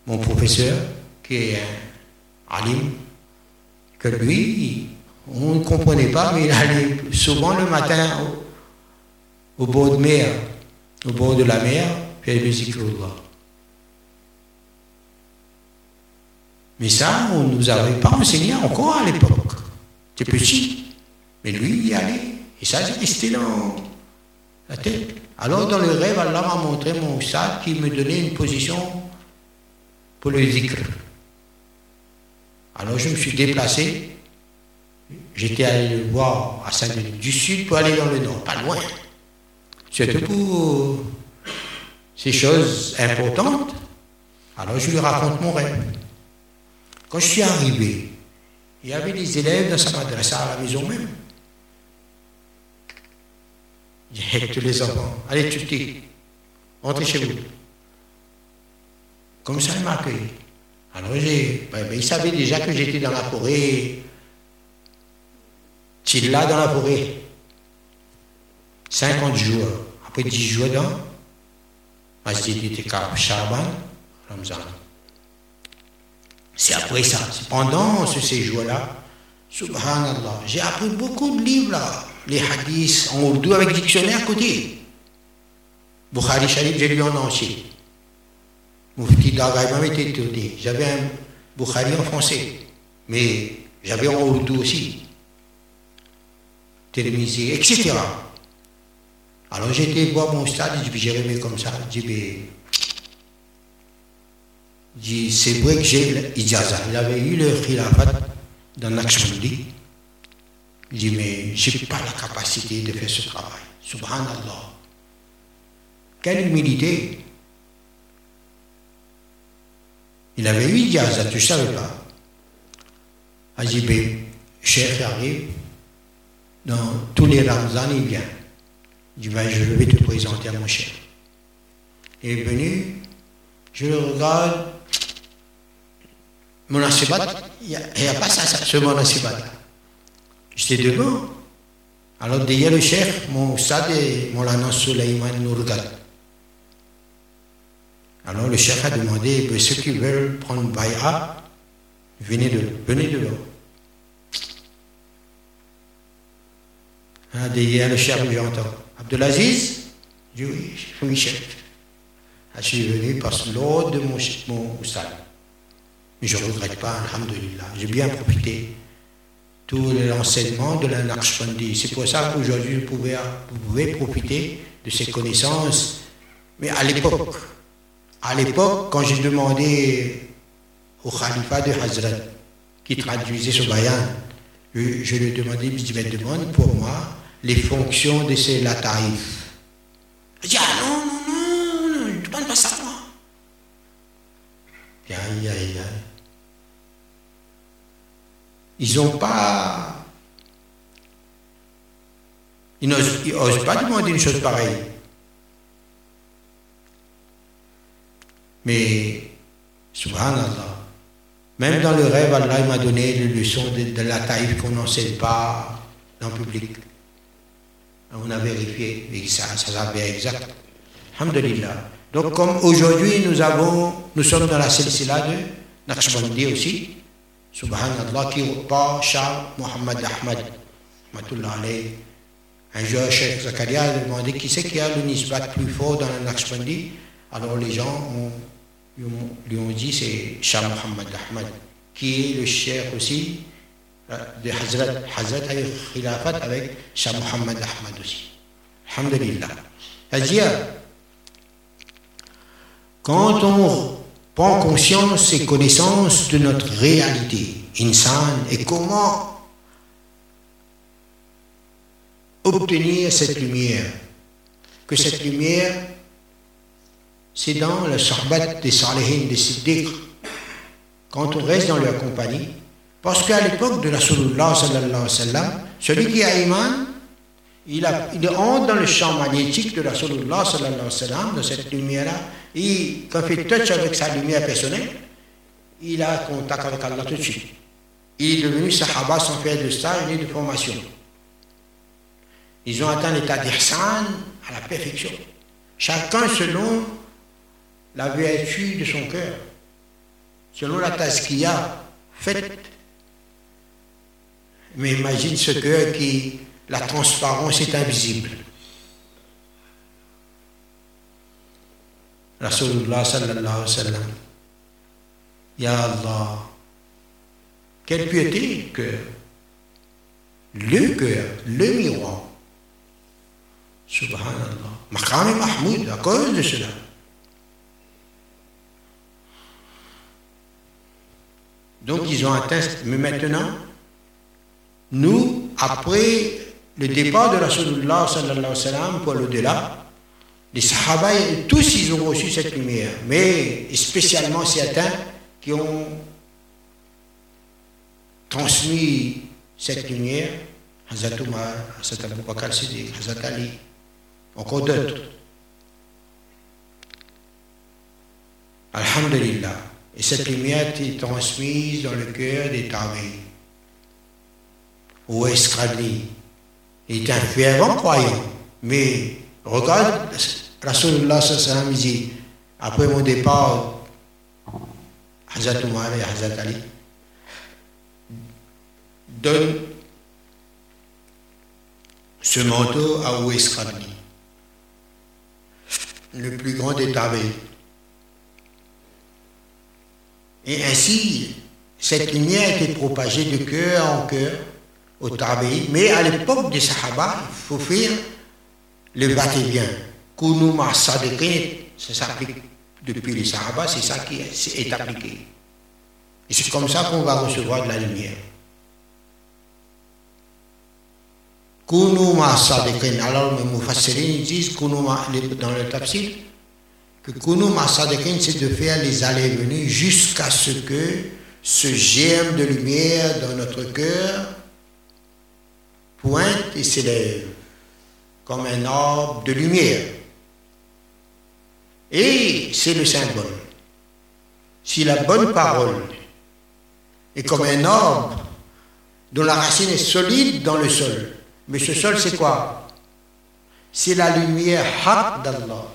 mon professeur, qui est un alim, que lui, on ne comprenait pas, mais il allait souvent le matin au, bord de mer, au bord de la mer, faire le zikrullah. Mais ça, on ne nous avait pas enseigné encore à l'époque. C'est petit. Mais lui, il allait. Et ça, resté dans la tête. Alors, dans le rêve, Allah m'a montré mon sac qui me donnait une position pour le zikr. Alors, je me suis déplacé. J'étais allé le voir à 5 minutes du sud pour aller dans le nord, pas loin. C'était pour ces choses importantes. Alors, je lui raconte mon rêve. Quand je suis arrivé, il y avait des élèves dans sa madrasa à la maison même. J'ai tous les enfants, allez tuer, rentrez chez vous. Comme ça, il m'a accueilli. Alors j'ai, ben, ben, il savait déjà que j'étais dans la forêt. Tu là dans la forêt. 50 jours. Après 10 jours dans. C'est après ça. Pendant ce séjour-là, subhanallah, j'ai appris beaucoup de livres là. Les hadiths en ourdou avec dictionnaire à côté. Bukhari Sharif, j'ai lu en entier. Mufti Dagay m'a été étonné. J'avais un Bukhari en français, mais j'avais en ourdou aussi. Télémisé, etc. Alors j'étais voir mon stade, j'ai remis comme ça. J'ai dit, c'est vrai que j'ai l'ijaza. Il avait eu le khilafat dans l'Akshmandi. Il dit mais je n'ai pas la capacité de faire ce travail. Subhanallah. Quelle humilité. Il avait eu l'ijaza, tu ne savais pas. Ajibé, Cheikh arrive, dans tous les Ramzans, il vient. Il dit ben, je vais te présenter à mon chef. Il est venu, je le regarde, mon il n'y a, pas ça, ça ce monasibat. J'étais devant. Alors derrière le chef, mon stade et mon lana Soleiman nous regardent. Alors le chef a demandé, ceux qui veulent prendre Baïa, venez, de, venez devant. Ah, derrière le chef, j'entends. Abdelaziz? Je dis oui, oui chef. Ah, je suis venu parce que l'ordre de mon, mon. Mais je ne regrette pas, alhamdulillah. J'ai bien profité tout l'enseignement de la Naqshbandi. C'est pour ça qu'aujourd'hui, vous pouvez, profiter de ces connaissances. Mais à l'époque, à l'époque, quand j'ai demandé au Khalifa de Hazrat, qui traduisait ce bayan, je, lui ai demandé, il me demande pour moi les fonctions de ces lataïfs. Il dit, ah non, non, non, non, ne demande pas ça moi. Aïe, aïe, aïe. Ils n'ont pas. Ils n'osent pas demander une chose pareille. Mais, subhanallah, même dans le rêve, Allah m'a donné les leçons de, la taïf qu'on n'enseigne pas dans le public. On a vérifié, et ça, ça s'avère exact. Alhamdulillah. Donc, comme aujourd'hui, nous sommes dans la silsila de Naqshbandi aussi, Subhanallah, qui pas Charles Mohamed Ahmad, un jour, Cheikh Zakaria a demandé qui c'est qui a le nisbat plus fort dans la Naqshbandi. Alors les gens lui ont dit c'est Shah Mohamed Ahmad, qui est le cheikh aussi euh, de Hazrat. Hazrat a eu khilafat avec Shah Mohamed Ahmad aussi. Alhamdulillah. C'est-à-dire, quand on prend conscience et connaissance de notre réalité, insan, et comment obtenir cette lumière, que cette lumière, c'est dans le sarbat des salihin, des siddiq, quand on reste dans leur compagnie, parce qu'à l'époque de la sallallahu celui qui a iman, il, a, il entre dans le champ magnétique de la sallallahu sallam, de cette lumière-là, et quand il fait touch avec sa lumière personnelle, il a contact avec Allah tout de suite. Il est devenu sahaba sans faire de stage ni de formation. Ils ont atteint l'état d'ihsan à la perfection. Chacun selon la vertu de son cœur, selon la tasse qu'il a faite. Mais imagine ce cœur qui, la transparence est invisible. Rasulullah sallallahu alayhi wa sallam. Ya Allah. Quelle piété que le cœur, le miroir. Subhanallah. Maqam Mahmoud, à cause de cela. Donc ils ont atteint, mais maintenant, nous, après le départ de Rasulullah sallallahu alayhi wa sallam pour l'au-delà, les Sahaba, tous, ils ont reçu cette lumière, mais spécialement certains qui ont transmis cette lumière, Hazrat Umar, Hazrat Abu Bakr Siddiq, Hazrat Ali, encore d'autres. Alhamdulillah. Et cette lumière est transmise dans le cœur des Tabi. Ou Eskrali est un fervent croyant, mais regarde Rasulullah dit, après mon départ, Hazrat Umar et Hazrat Ali, donne ce manteau à Ouais le plus grand des tabés. Et ainsi, cette lumière était propagée de cœur en cœur au tabé. Mais à l'époque des Sahaba, il faut faire le bâti-bien. Kounouma Sadiqin, ça s'applique depuis les Sahaba, c'est ça qui est, appliqué. Et c'est comme ça qu'on va recevoir de la lumière. Kounouma Sadiqin. Alors, les Mufassirin disent, dans le tafsir, que Kounouma Sadiqin, c'est de faire les allées et venues jusqu'à ce que ce germe de lumière dans notre cœur pointe et s'élève comme un orbe de lumière. Et c'est le symbole. Si la bonne parole est comme un orbe dont la racine est solide dans le sol, mais ce sol c'est quoi? C'est la lumière haq d'Allah.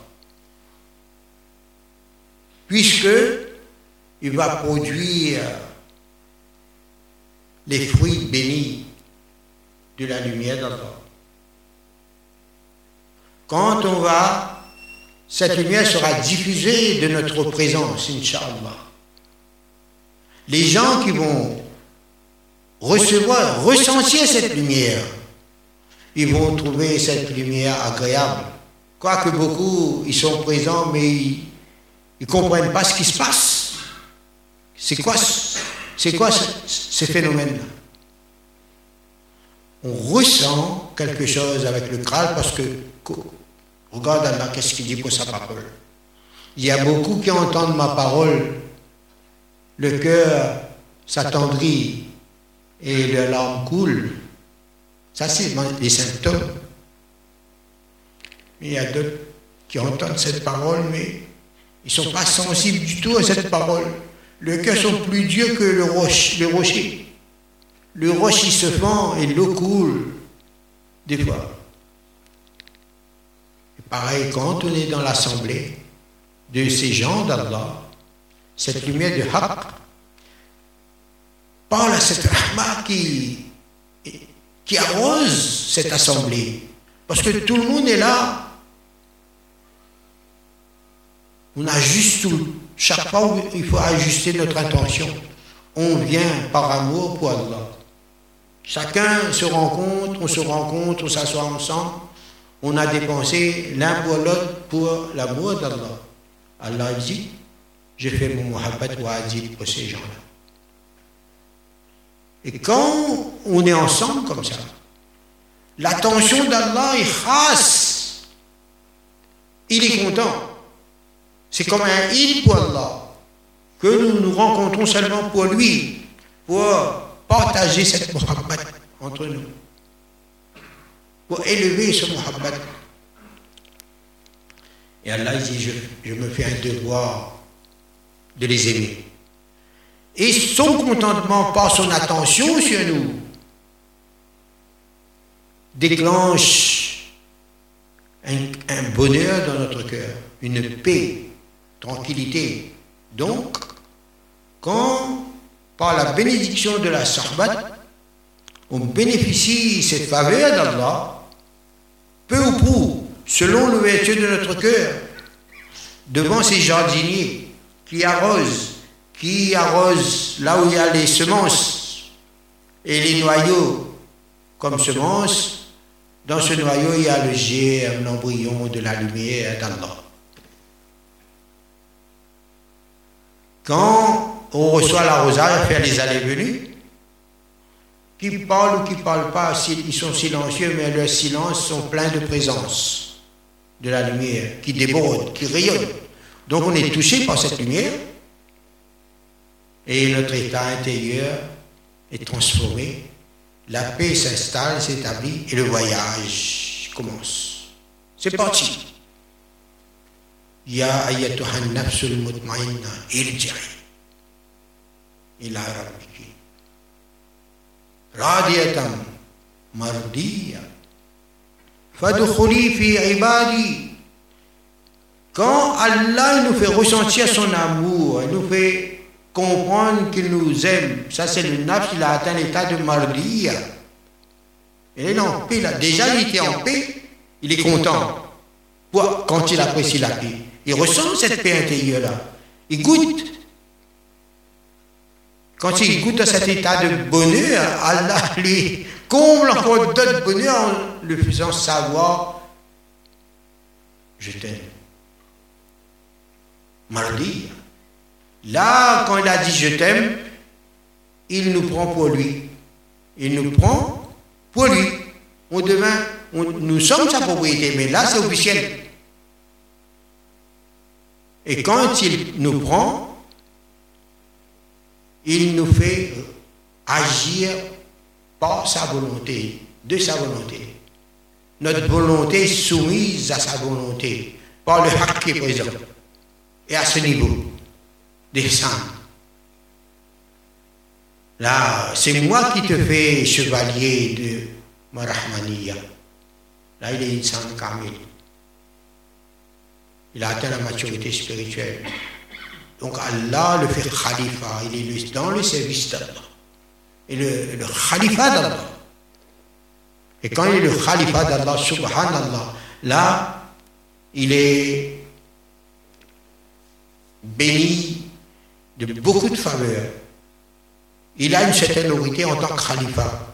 Puisque il va produire les fruits bénis de la lumière d'Allah. Quand on va cette lumière sera diffusée de notre présence, Inch'Allah. Les gens qui vont recevoir, ressentir cette lumière, ils vont trouver cette lumière agréable. Quoique beaucoup, ils sont présents, mais ils ne comprennent pas ce qui se passe. C'est quoi, c'est quoi ce, ce phénomène-là On ressent quelque chose avec le Kral parce que, regarde Allah, qu'est-ce qu'il dit pour sa parole. Il y a beaucoup qui entendent ma parole, le cœur s'attendrit et les larmes coulent. Ça, c'est les symptômes. Il y a d'autres qui entendent cette parole, mais ils ne sont pas sensibles du tout à cette parole. Le cœur sont plus durs que le, roche, le rocher. Le rocher se fend et l'eau coule, des fois. Pareil, quand on est dans l'assemblée de ces gens d'Allah, cette lumière de Haqq parle à cette rahma qui, qui arrose cette assemblée. Parce que tout le monde est là. On ajuste tout. Chaque fois, il faut ajuster notre intention. On vient par amour pour Allah. Chacun se rencontre, on se rencontre, on s'assoit ensemble. On a dépensé l'un pour l'autre pour l'amour d'Allah. Allah dit, je fais mon muhabbat wa'adid pour ces gens-là. Et quand on est ensemble comme ça, l'attention d'Allah est chasse. Il est content. C'est comme un il pour Allah que nous nous rencontrons seulement pour lui, pour partager cette muhabbat entre nous, pour élever ce muhabbat. Et Allah dit, je, je me fais un devoir de les aimer. Et son contentement par son attention sur nous déclenche un, un bonheur dans notre cœur, une paix, tranquillité. Donc, quand par la bénédiction de la sarbat, on bénéficie cette faveur d'Allah, peu ou prou, selon l'ouverture de notre cœur, devant ces jardiniers qui arrosent qui arrose là où il y a les semences et les noyaux comme semences. Dans ce noyau, il y a le germe, l'embryon de la lumière d'Allah. Quand on reçoit l'arrosage, faire les allées-venues, qui parlent ou qui ne parlent pas, ils sont silencieux, mais leurs silences sont pleins de présence de la lumière, qui déborde, qui rayonne. Donc on est touché par cette lumière, et notre état intérieur est transformé. La paix s'installe, s'établit et le voyage commence. C'est parti. Ya ayatuha nafsul radiyatan mardiya fadkhuli fi ibadi quand Allah nous fait ressentir son amour, il nous fait comprendre qu'il nous aime. Ça, c'est le nafs, il a atteint l'état de mardia. Il est en paix, là. Déjà, il était en paix, il est content. Quand il apprécie la paix. Il ressent cette paix intérieure-là. Il goûte. Quand il goûte à cet état de bonheur, Allah lui comble encore d'autres bonheur en le faisant savoir Je t'aime. Mardia. Là, quand il a dit je t'aime, il nous prend pour lui. Il nous prend pour lui. On devint, nous sommes sa propriété, mais là c'est officiel. Et quand il nous prend, il nous fait agir par sa volonté, de sa volonté. Notre volonté soumise à sa volonté, par le haq qui est présent. Et à ce niveau descendre. Là, c'est moi qui te fais chevalier de Marahmaniya. Là, il est insan kamil. Il a atteint la maturité spirituelle. Donc Allah le fait khalifa, il est dans le service d'Allah. Et le, khalifa d'Allah. Et quand il est le khalifa d'Allah, subhanallah, là, il est béni de beaucoup de faveurs. il a une certaine autorité en tant que khalifa.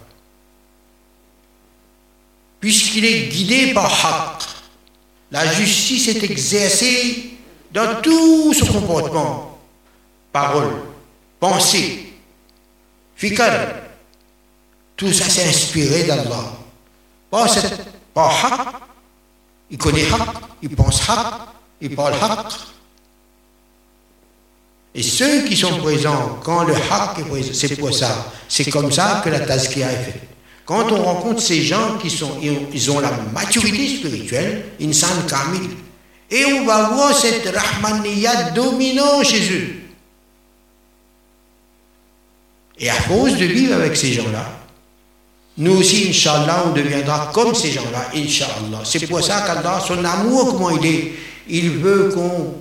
Puisqu'il est guidé par Haqq, la justice est exercée dans tout son comportement, parole, pensée, fikar. Tout ça c'est inspiré d'Allah. Par, par Haqq, il connaît Haqq, il pense Haqq, il parle Haqq. Et ceux qui sont présents quand le haq est présent, c'est pour ça? C'est comme ça que la tazkia est faite. Quand on rencontre ces gens qui sont, ils ont la maturité spirituelle, insan kamil, et on va voir cette rahmaniyat dominant chez eux. Et à cause de vivre avec ces gens-là, nous aussi, Inch'Allah, on deviendra comme ces gens-là, Inch'Allah. C'est pour ça qu'Allah, son amour, comment il est, il veut qu'on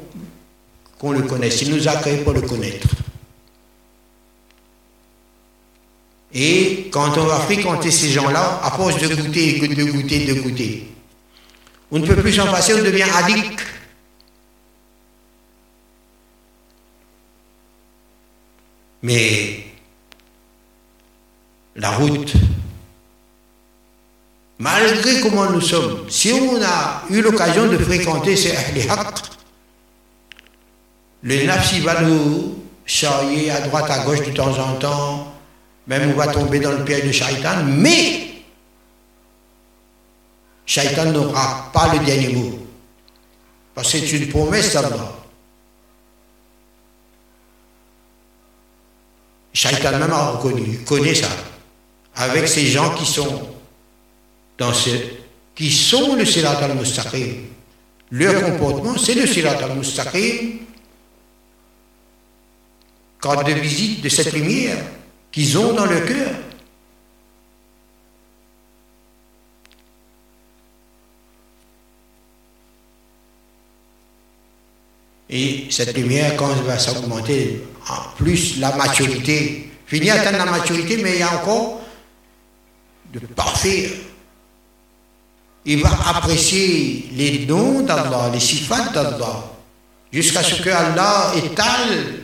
qu'on le connaisse. Il nous a créés pour le connaître. Et quand on va fréquenter ces gens-là, à force de goûter, de goûter, de goûter, on ne peut plus s'en passer, on devient addict. Mais la route, malgré comment nous sommes, si on a eu l'occasion de fréquenter ces Haqq, le nafsi va nous charrier à droite, à gauche de temps en temps, même on va tomber dans le piège de Shaitan, mais Shaitan n'aura pas le dernier mot. Parce que c'est une promesse d'Allah. Shaitan même a reconnu, connaît ça. Avec ces gens qui sont dans ce, qui sont le Sirat al-Mustaqim. Leur comportement, c'est le Sirat al-Mustaqim quand de visite de cette lumière qu'ils ont dans le cœur. Et cette lumière, quand elle va s'augmenter, en plus la maturité, finit atteindre la maturité, mais il y a encore de parfait. Il va apprécier les dons d'Allah, les sifats d'Allah, jusqu'à ce que Allah étale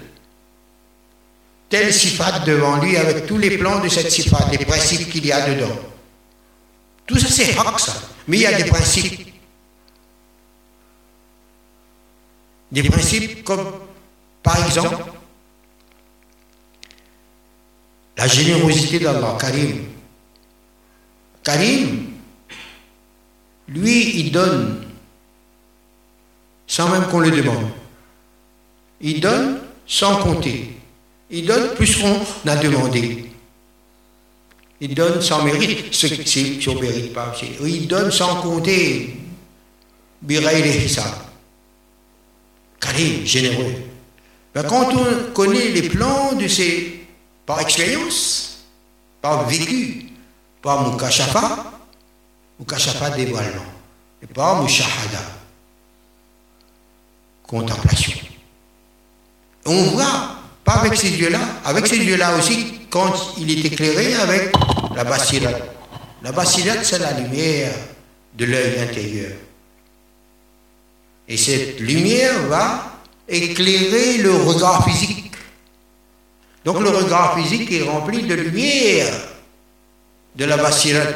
tel sifat devant lui avec tous les plans de cette sifat, les principes qu'il y a dedans. Tout ça c'est haq ça, mais il y a des principes. Des principes comme, par exemple, la générosité d'Allah, Karim. Karim, lui, il donne sans même qu'on le demande. Il donne sans compter. Il donne plus qu'on a demandé. Il donne sans mérite, ce qui ne mérite pas. Il donne sans compter. Biraïl ça. Karim, généreux. Ben, quand on connaît les plans de ces, par expérience, par vécu, par Mukashafa, Mukashafa dévoilement, et par Mushahada, contemplation. On voit pas avec ces yeux-là, avec ces yeux-là aussi, quand il est éclairé avec la basirat. La basirat, c'est la lumière de l'œil intérieur. Et cette lumière va éclairer le regard physique. Donc le regard physique est rempli de lumière de la basirat.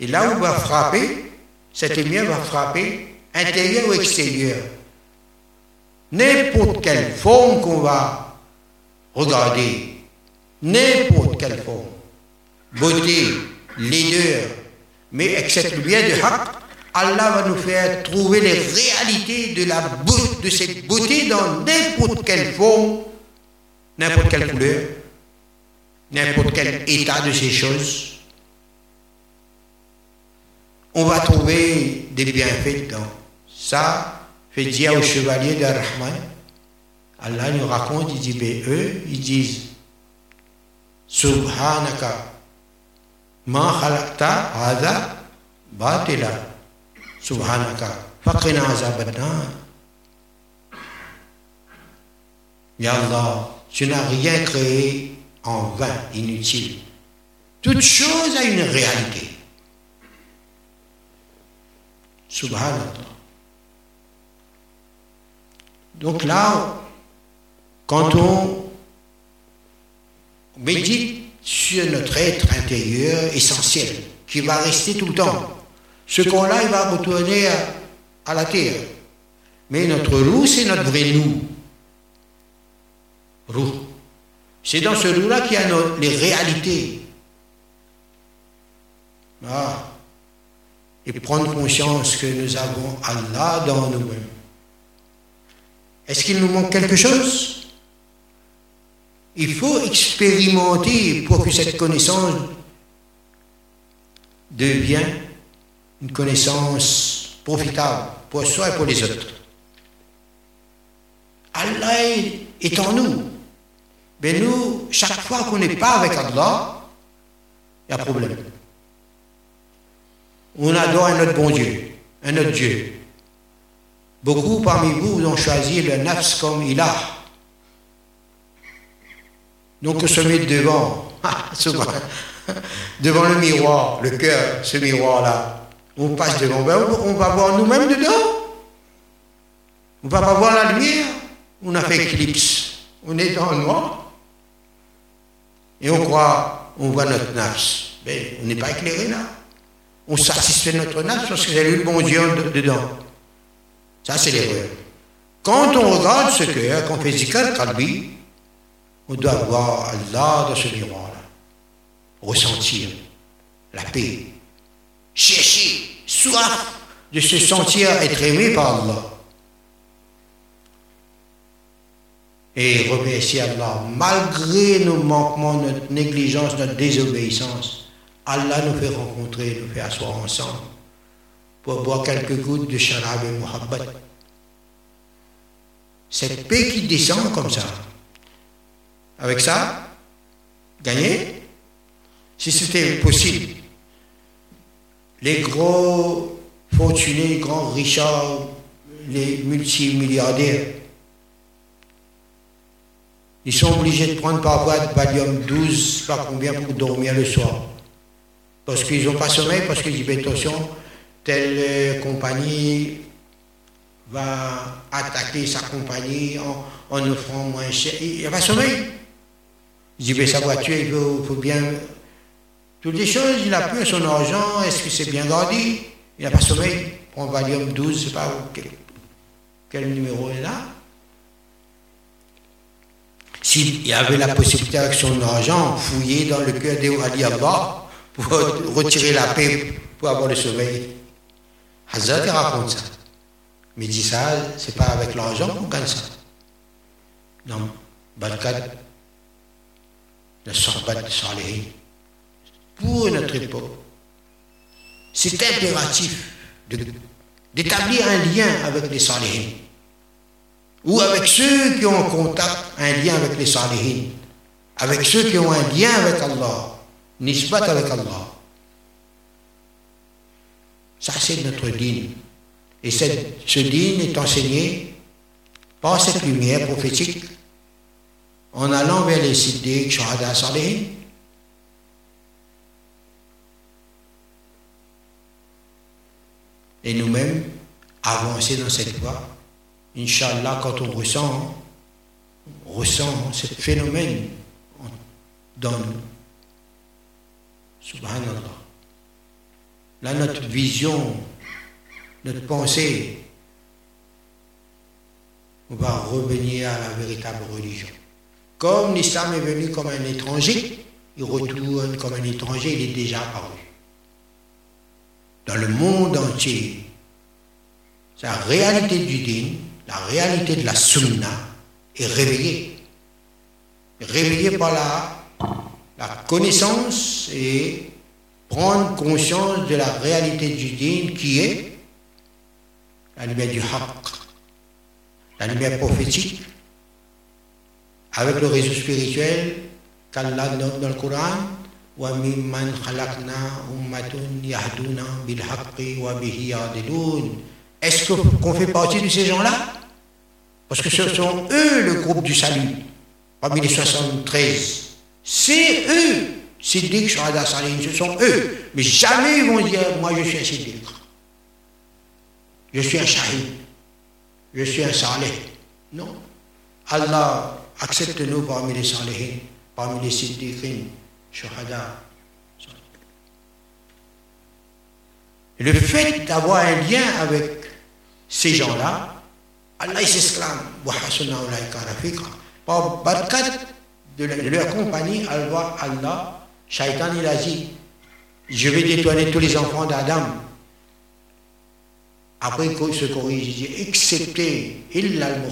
Et là où va frapper, cette lumière va frapper intérieur ou extérieur. N'importe quelle forme qu'on va Regardez, n'importe quelle forme, beauté, laideur, mais avec cette lumière de Haq, Allah va nous faire trouver les réalités de, la beauté, de cette beauté dans n'importe quelle forme, n'importe quelle couleur, n'importe quel état de ces choses. On va trouver des bienfaits dedans. Ça fait dire au chevalier de Rahman Allah nous raconte, il dit, ben eux, ils disent, Subhanaka, ma khalaqta hadha batila. Subhanaka, faqina azabadan. Ya Allah, tu n'as rien créé en vain, inutile. Toute chose a une réalité. Subhanallah. Donc là, quand on médite sur notre être intérieur essentiel, qui va rester tout le temps. Ce qu'on a, il va retourner à, la terre. Mais notre roue, c'est notre vrai nous. Roue. C'est dans ce roue-là qu'il y a les réalités. Ah. Et prendre conscience que nous avons Allah dans nous-mêmes. Est-ce qu'il nous manque quelque chose? Il faut expérimenter pour que cette connaissance devienne une connaissance profitable pour soi et pour les autres. Allah est en nous. Mais nous, chaque fois qu'on n'est pas avec Allah, il y a problème. On adore un autre bon Dieu, un autre Dieu. Beaucoup parmi vous ont choisi le nafs comme ilah. Donc on se met devant, (laughs) devant le miroir, le cœur, ce miroir-là. On passe devant, ben, on va voir nous-mêmes dedans. On va pas voir la lumière. On a fait éclipse. On est dans le noir. Et on croit, on voit notre nafs. Mais ben, on n'est pas éclairé là. On satisfait notre nafs parce que j'ai lu le bon Dieu dedans. Ça, c'est l'erreur. Quand on regarde ce cœur, quand on fait zikr kalbi, on doit voir Allah dans ce miroir-là. Ressentir la paix. Chercher, soif de se sentir être aimé par Allah. Et remercier Allah, malgré nos manquements, notre négligence, notre désobéissance, Allah nous fait rencontrer, nous fait asseoir ensemble pour boire quelques gouttes de sharab et muhabbat. Cette paix qui descend comme ça, avec ça, gagner, si c'était possible, les gros fortunés, les grands richards, les multimilliardaires, ils sont obligés de prendre parfois de Valium 12, pas combien, pour dormir le soir. Parce qu'ils n'ont pas sommeil, parce qu'ils disent, attention, telle euh, compagnie va attaquer sa compagnie en, offrant moins cher. Il va sommeil. Il dit, mais sa voiture, il faut, bien. Toutes les choses, il a plus son argent, est-ce que c'est bien gardé? Il n'a pas sommeil. Prend Valium 12, je ne sais pas quel, numéro est là. S'il y avait la possibilité avec son argent, fouiller dans le cœur des Ali pour (laughs) retirer la paix, pour avoir le sommeil. Hazrat raconte ça. Mais il dit ça, c'est pas avec l'argent qu'on gagne ça. Non, Balkad, le Sorbat Salihin. Pour notre époque, c'est impératif d'établir un lien avec les Salihin. Ou avec ceux qui ont en contact un lien avec les Salihin. Avec ceux qui ont un lien avec Allah. Nisbat avec Allah? Ça, c'est notre dîne. Et ce dîne est enseigné par cette lumière prophétique en allant vers les cités Shahada Saleh. Et nous-mêmes, avancer dans cette voie. Inch'Allah, quand on ressent, on ressent ce phénomène dans nous. Subhanallah. Là, notre vision, notre pensée, on va revenir à la véritable religion. Comme l'islam est venu comme un étranger, il retourne comme un étranger, il est déjà apparu. Dans le monde entier, la réalité du din, la réalité de la sunna est réveillée. Réveillée par la, la connaissance et prendre conscience de la réalité du din qui est la lumière du haqq, la lumière prophétique, avec le réseau spirituel qu'Allah note dans le Coran, Est-ce qu'on fait partie de ces gens-là? Parce que ce sont eux le groupe du salut, parmi les 73. C'est eux Siddiq, Shahada, Salim, ce sont eux. Mais jamais ils vont dire, moi je suis un Siddiq. Je suis un Shahid. Je suis un Saleh. Non. Allah, accepte-nous parmi les Salihin. parmi les siddiqines, Le fait d'avoir un lien avec ces gens-là, Allah s'exclame, par barkat de leur compagnie, Allah, Shaitan il a dit, je vais détourner tous les enfants d'Adam. Après il se corrige, il dit, excepté illa al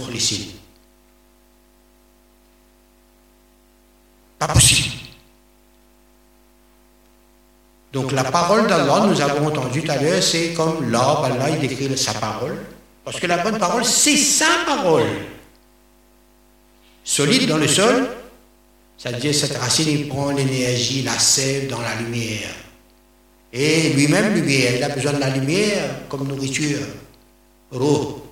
Pas possible. Donc la parole d'Allah, nous avons entendu tout à l'heure, c'est comme l'arbre, Allah, il décrit sa parole. Parce que la bonne parole, c'est sa parole. Solide dans le sol, c'est-à-dire cette racine, il prend l'énergie, la sève dans la lumière. Et lui-même, lumière, il a besoin de la lumière comme nourriture. Roh.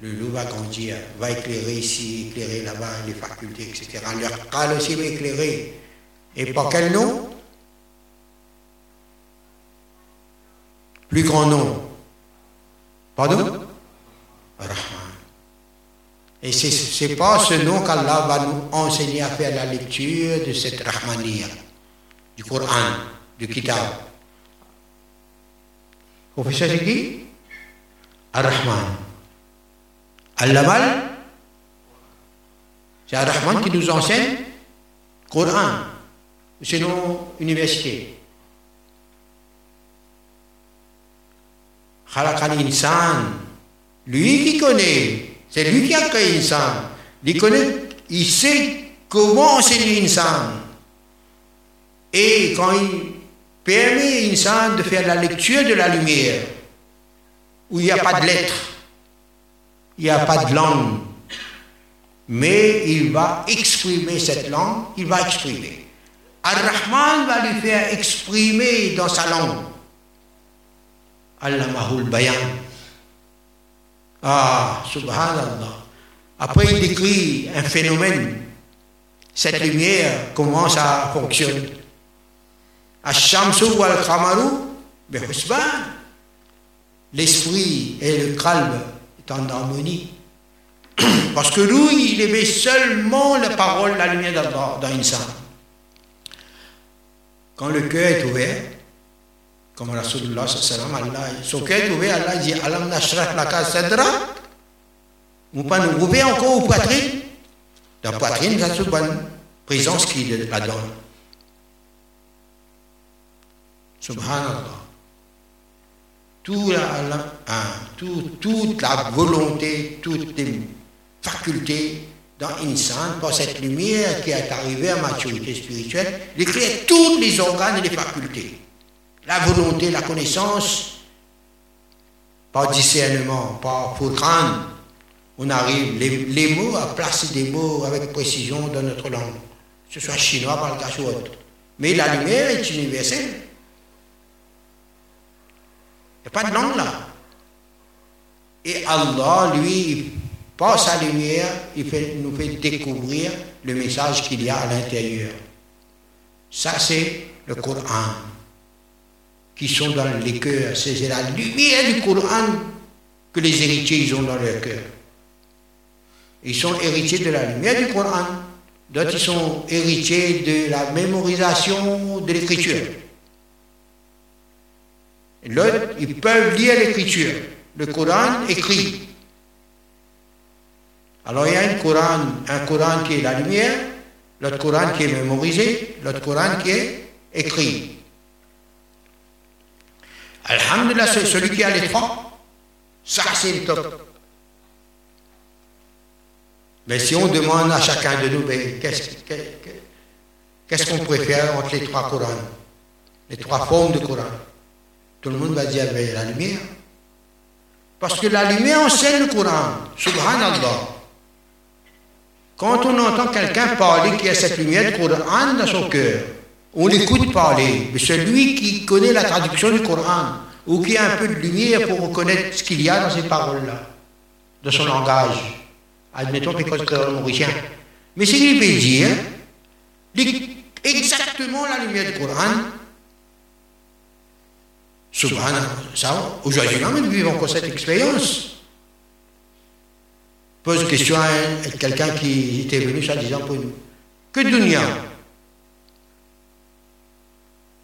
Le loup va grandir, va éclairer ici, éclairer là-bas, les facultés, etc. Leur crâne aussi va éclairer. Et par quel nom? Plus grand nom. Pardon? Rahman. Et ce n'est pas ce nom qu'Allah va nous enseigner à faire la lecture de cette Rahmaniya, du Coran, du Kitab. Professeur, c'est qui Ar-Rahman. Al-Lamal, c'est Ar-Rahman qui nous enseigne Coran. C'est nos universités. Khalaqal insan. Lui qui connaît, c'est lui qui a créé l'insan. Il connaît, il sait comment enseigner l'insan. Et quand il permet l'insan de faire la lecture de la lumière, où il n'y a pas de lettres, il n'y a pas de langue, mais il va exprimer cette langue, il va exprimer. Ar-Rahman va lui faire exprimer dans sa langue. Mahul Bayan. Ah, subhanallah. Après, il décrit un phénomène. Cette lumière, comment ça fonctionne. Ash-Shamsu wal-Khamaru, L'esprit et le calme est en harmonie. Parce que lui, il aimait seulement la parole, la lumière dans une Quand le cœur est ouvert, comme Rasulullah sallam, Allah, son cœur est ouvert, Allah dit Alam nashrah laka sadra Vous pas nous ouvrir encore aux poitrines La poitrine, c'est une bonne présence qui est là-dedans. Subhanallah. Tout la, hein, tout, toute la volonté, toutes les facultés dans Insan, par cette lumière qui est arrivée à maturité spirituelle, il crée tous les organes et les facultés la volonté, la connaissance, par discernement, par crâne, on arrive, les, mots, à placer des mots avec précision dans notre langue, que ce soit chinois, le ou autre. Mais la lumière est universelle. Il n'y a pas de langue là. Et Allah, lui, par sa lumière, il nous fait découvrir le message qu'il y a à l'intérieur. Ça, c'est le Coran qui sont dans les cœurs. C'est la lumière du Coran que les héritiers ils ont dans leur cœur. Ils sont héritiers de la lumière du Coran. D'autres, sont héritiers de la mémorisation de l'écriture. L'autre, ils peuvent lire l'écriture. Le Coran écrit. Alors il y a un Coran, un Coran qui est la lumière, l'autre Coran qui est mémorisé, l'autre Coran qui est écrit. Alhamdulillah, celui qui a les trois, ça c'est le top. Mais si on demande à chacun de nous, ben, qu'est-ce qu'on préfère entre les trois Corans, les trois formes de Coran Tout le monde va dire ben, la lumière. Parce que la lumière enseigne le Coran. Subhanallah. Quand on entend quelqu'un parler qui a cette lumière du Coran dans son cœur, on l'écoute parler, mais celui qui connaît la traduction du Coran, ou qui a un peu de lumière pour reconnaître ce qu'il y a dans ces paroles-là, de son langage, admettons qu'il que mauricien. Mais c'est qu'il peut dire exactement la lumière du Coran. Souvent, ça, aujourd'hui, nous vivons encore cette expérience. Pose question à quelqu'un qui était venu soi-disant pour nous. Que dunya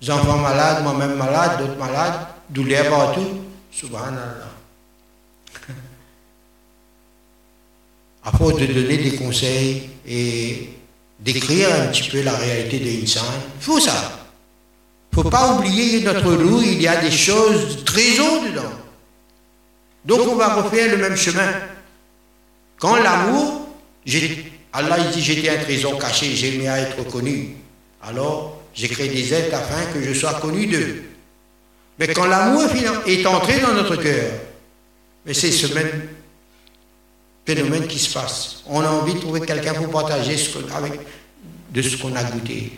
Les enfants malades, moi-même malade, d'autres malades, douleur partout. Subhanallah. (laughs) À force de donner des conseils et d'écrire un petit peu la réalité de l'insan, il faut ça. Il ne faut pas oublier notre loup, il y a des choses très hautes dedans. Donc on va refaire le même chemin. Quand l'amour, Allah dit j'étais un trésor caché, j'aimais à être connu. Alors j'ai créé des êtres afin que je sois connu d'eux. Mais quand l'amour est entré dans notre cœur, mais c'est ce même phénomène qui se passe. On a envie de trouver quelqu'un pour partager avec, de ce qu'on a goûté.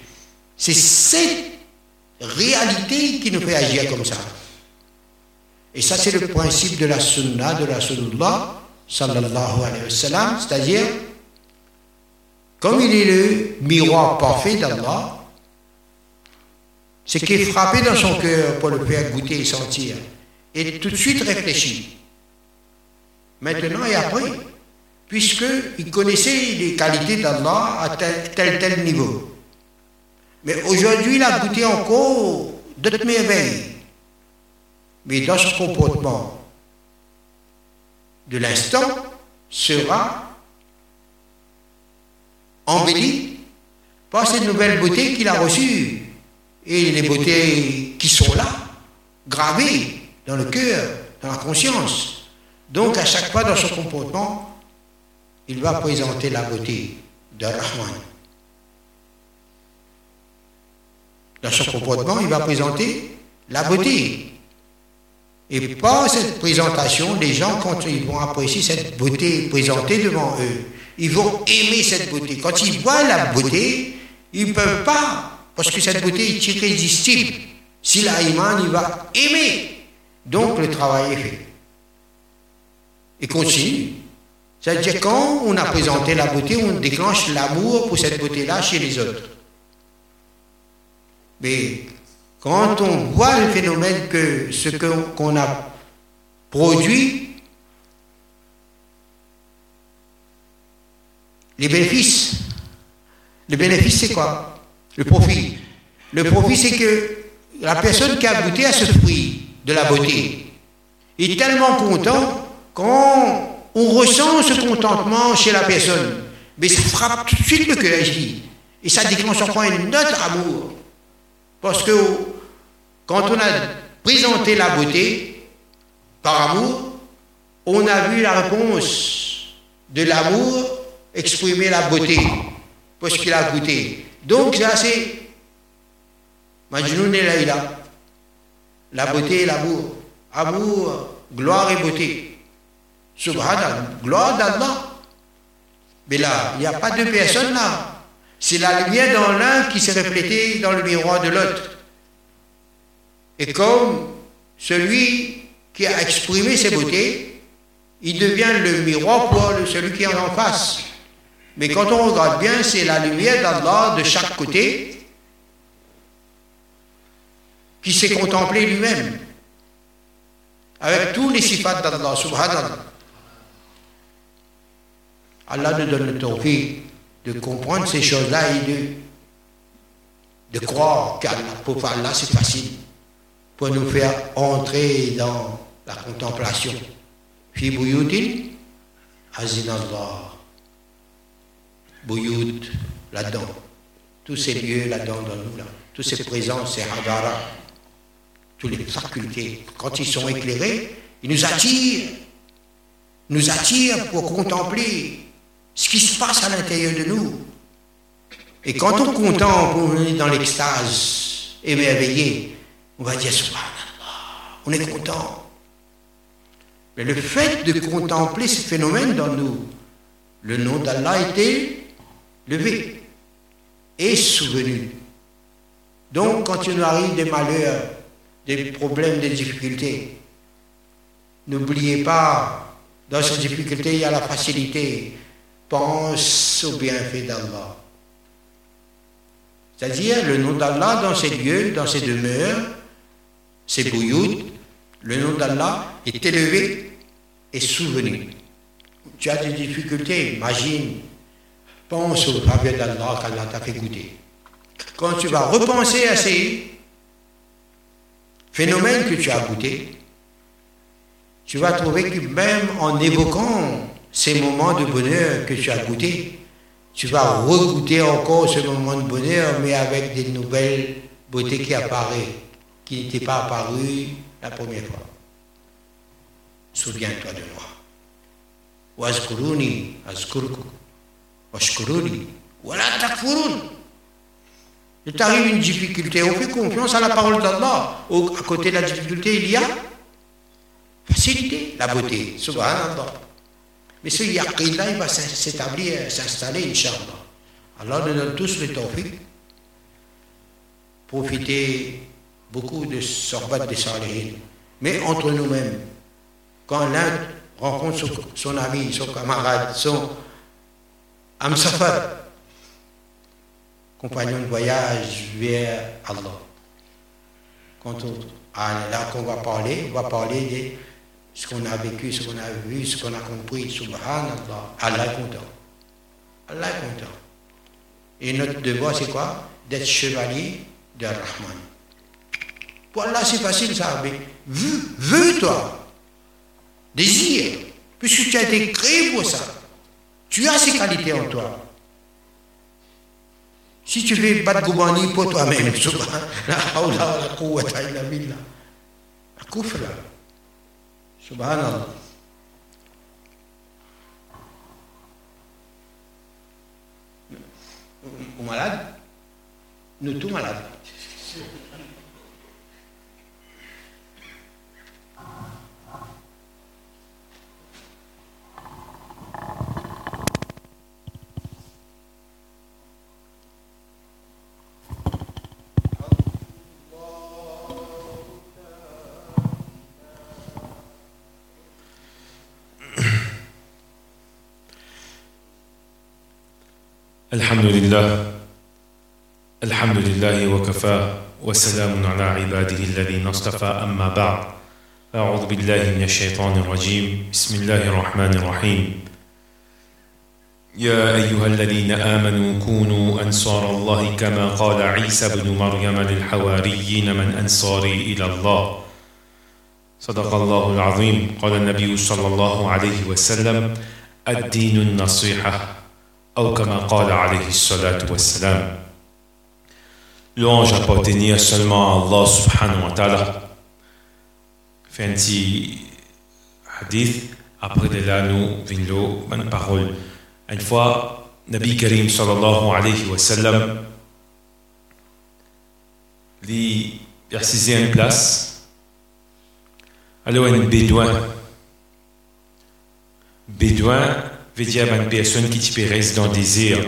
C'est cette réalité qui nous fait agir comme ça. Et ça, c'est le principe de la sunna, de la sunnah, sallallahu alayhi wa sallam, c'est-à-dire, comme il est le miroir parfait d'Allah, c'est qu'il est frappé dans son cœur pour le faire goûter et sentir, et tout de suite réfléchir. Maintenant et après, puisqu'il connaissait les qualités d'Allah à tel, tel, tel niveau. Mais aujourd'hui, il a goûté encore d'autres merveilles mais dans ce comportement de l'instant sera embelli par cette nouvelle beauté qu'il a reçue et les beautés qui sont là, gravées dans le cœur, dans la conscience. Donc à chaque fois dans son comportement, il va présenter la beauté de Rahman. Dans son comportement, il va présenter la beauté et par cette présentation, les gens, quand ils vont apprécier cette beauté présentée devant eux, ils vont aimer cette beauté. Quand ils voient la beauté, ils ne peuvent pas, parce que cette beauté est irrésistible. Si l'Aïman, il va aimer. Donc le travail est fait. Et continue. C'est-à-dire quand on a présenté la beauté, on déclenche l'amour pour cette beauté-là chez les autres. Mais quand on voit le phénomène que ce qu'on a produit, les bénéfices, le bénéfice c'est quoi? Le profit. Le profit c'est que la personne qui a goûté à ce fruit de la beauté est tellement content quand on ressent ce contentement chez la personne. Mais ça frappe tout de suite le cœur Et ça déclenche encore un autre amour. Parce que quand on a présenté la beauté par amour, on a vu la réponse de l'amour exprimer la beauté parce qu'il a goûté. Donc c'est assez. Majnoun et. La beauté et l'amour. Amour, gloire et beauté. Subhanallah, gloire d'Allah. Mais là, il n'y a pas deux personnes là. C'est la lumière dans l'un qui s'est reflétée dans le miroir de l'autre. Et comme celui qui a exprimé ses beautés, il devient le miroir pour celui qui est en face. Mais quand on regarde bien, c'est la lumière d'Allah de chaque côté qui s'est contemplé lui-même avec tous les sifats d'Allah, subhanallah. Allah nous donne le tawfiq de comprendre ces choses-là et de, de croire qu'Allah, pour Allah, c'est facile, pour nous faire entrer dans la contemplation. Fi buyutin azinallah. Buyut, là-dedans. Tous ces lieux là-dedans, dans nous, là. Tous ces présences, ces hadara, toutes les facultés, quand ils sont éclairés, ils nous attirent, nous attirent pour contempler ce qui se passe à l'intérieur de nous. Et quand on contemple, on est dans l'extase, émerveillé, on va dire Subhanallah, on est content. Mais le fait de contempler ce phénomène dans nous, le nom d'Allah a été levé et souvenu. Donc, quand il nous arrive des malheurs, des problèmes, des difficultés, n'oubliez pas, dans ces difficultés, il y a la facilité, pense au bienfait d'Allah. C'est-à-dire le nom d'Allah dans ces lieux, dans ces demeures, ces bouilloutes, le nom d'Allah est élevé et souvenu. tu as des difficultés, imagine, pense au faveur d'Allah qu'Allah t'a fait goûter. Quand tu vas repenser à ces phénomènes que tu as goûtés, tu vas trouver que même en évoquant ces moments de bonheur que tu as goûtés, tu vas regoûter encore ce moment de bonheur, mais avec des nouvelles beautés qui apparaissent, qui n'étaient pas apparues la première fois. Souviens-toi de moi. Wazkuruni, azkurku. Washkuruni, voilà takfurun. Il t'arrive une difficulté, on fait confiance à la parole d'Allah. À côté de la difficulté, il y a facilité, la beauté. Subhanallah. Mais ce yaqin-là, il va s'établir, s'installer, Inch'Allah. Allah nous donne tous le tawfiq. Profiter beaucoup de sorbat des salihin. Mais entre nous-mêmes, quand l'un rencontre son, ami, son camarade, son amsafar, compagnon de voyage vers Allah, quand on, ah, là qu'on va parler, on va parler de ce qu'on a vécu, ce qu'on a vu, ce qu'on a compris, subhanallah, Allah est content. Allah est content. Et notre devoir, c'est quoi? D'être chevalier de Rahman. Pour Allah, c'est facile ça, mais veux, veux toi. Désir, puisque tu as été créé pour ça. Tu as ces qualités en toi. Si tu fais pas de goubani pour toi-même, (laughs) subhanallah. Subhanallah. Malade? Nous tous malades. الحمد لله. الحمد لله وكفى وسلام على عباده الذين اصطفى. أما بعد أعوذ بالله من الشيطان الرجيم. بسم الله الرحمن الرحيم. يا أيها الذين آمنوا كونوا أنصار الله كما قال عيسى بن مريم للحواريين من أنصاري إلى الله. صدق الله العظيم. قال النبي صلى الله عليه وسلم الدين النصيحة. أو كما قال عليه الصلاة والسلام. لونج أبوتيني سلما الله سبحانه وتعالى فانتي حديث أبري دي لانو فين لو من بقول أن فوا نبي كريم صلى الله عليه وسلم لي يحسيزي ان بلاس ألو بدوان بدوان veut dire une personne qui te reste dans le désir.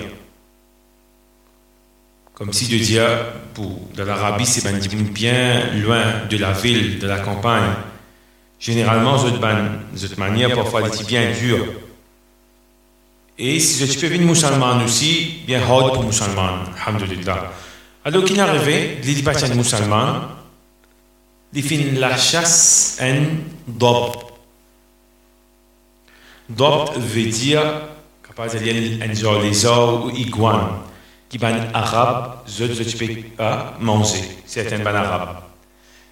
Comme si de dire, pour, dans l'Arabie, c'est bien loin de la ville, de la campagne. Généralement, cette manière, parfois, est bien dure. Et si je peux venir musulman aussi, bien hard pour musulman, alhamdulillah. Alors qu'il est arrivé, il dit pas musulman, il fait la chasse en dob. Dob veut dire, capaz de dire un ou iguane, qui ban arabe, je je peux pas manger. C'est un ban arabe.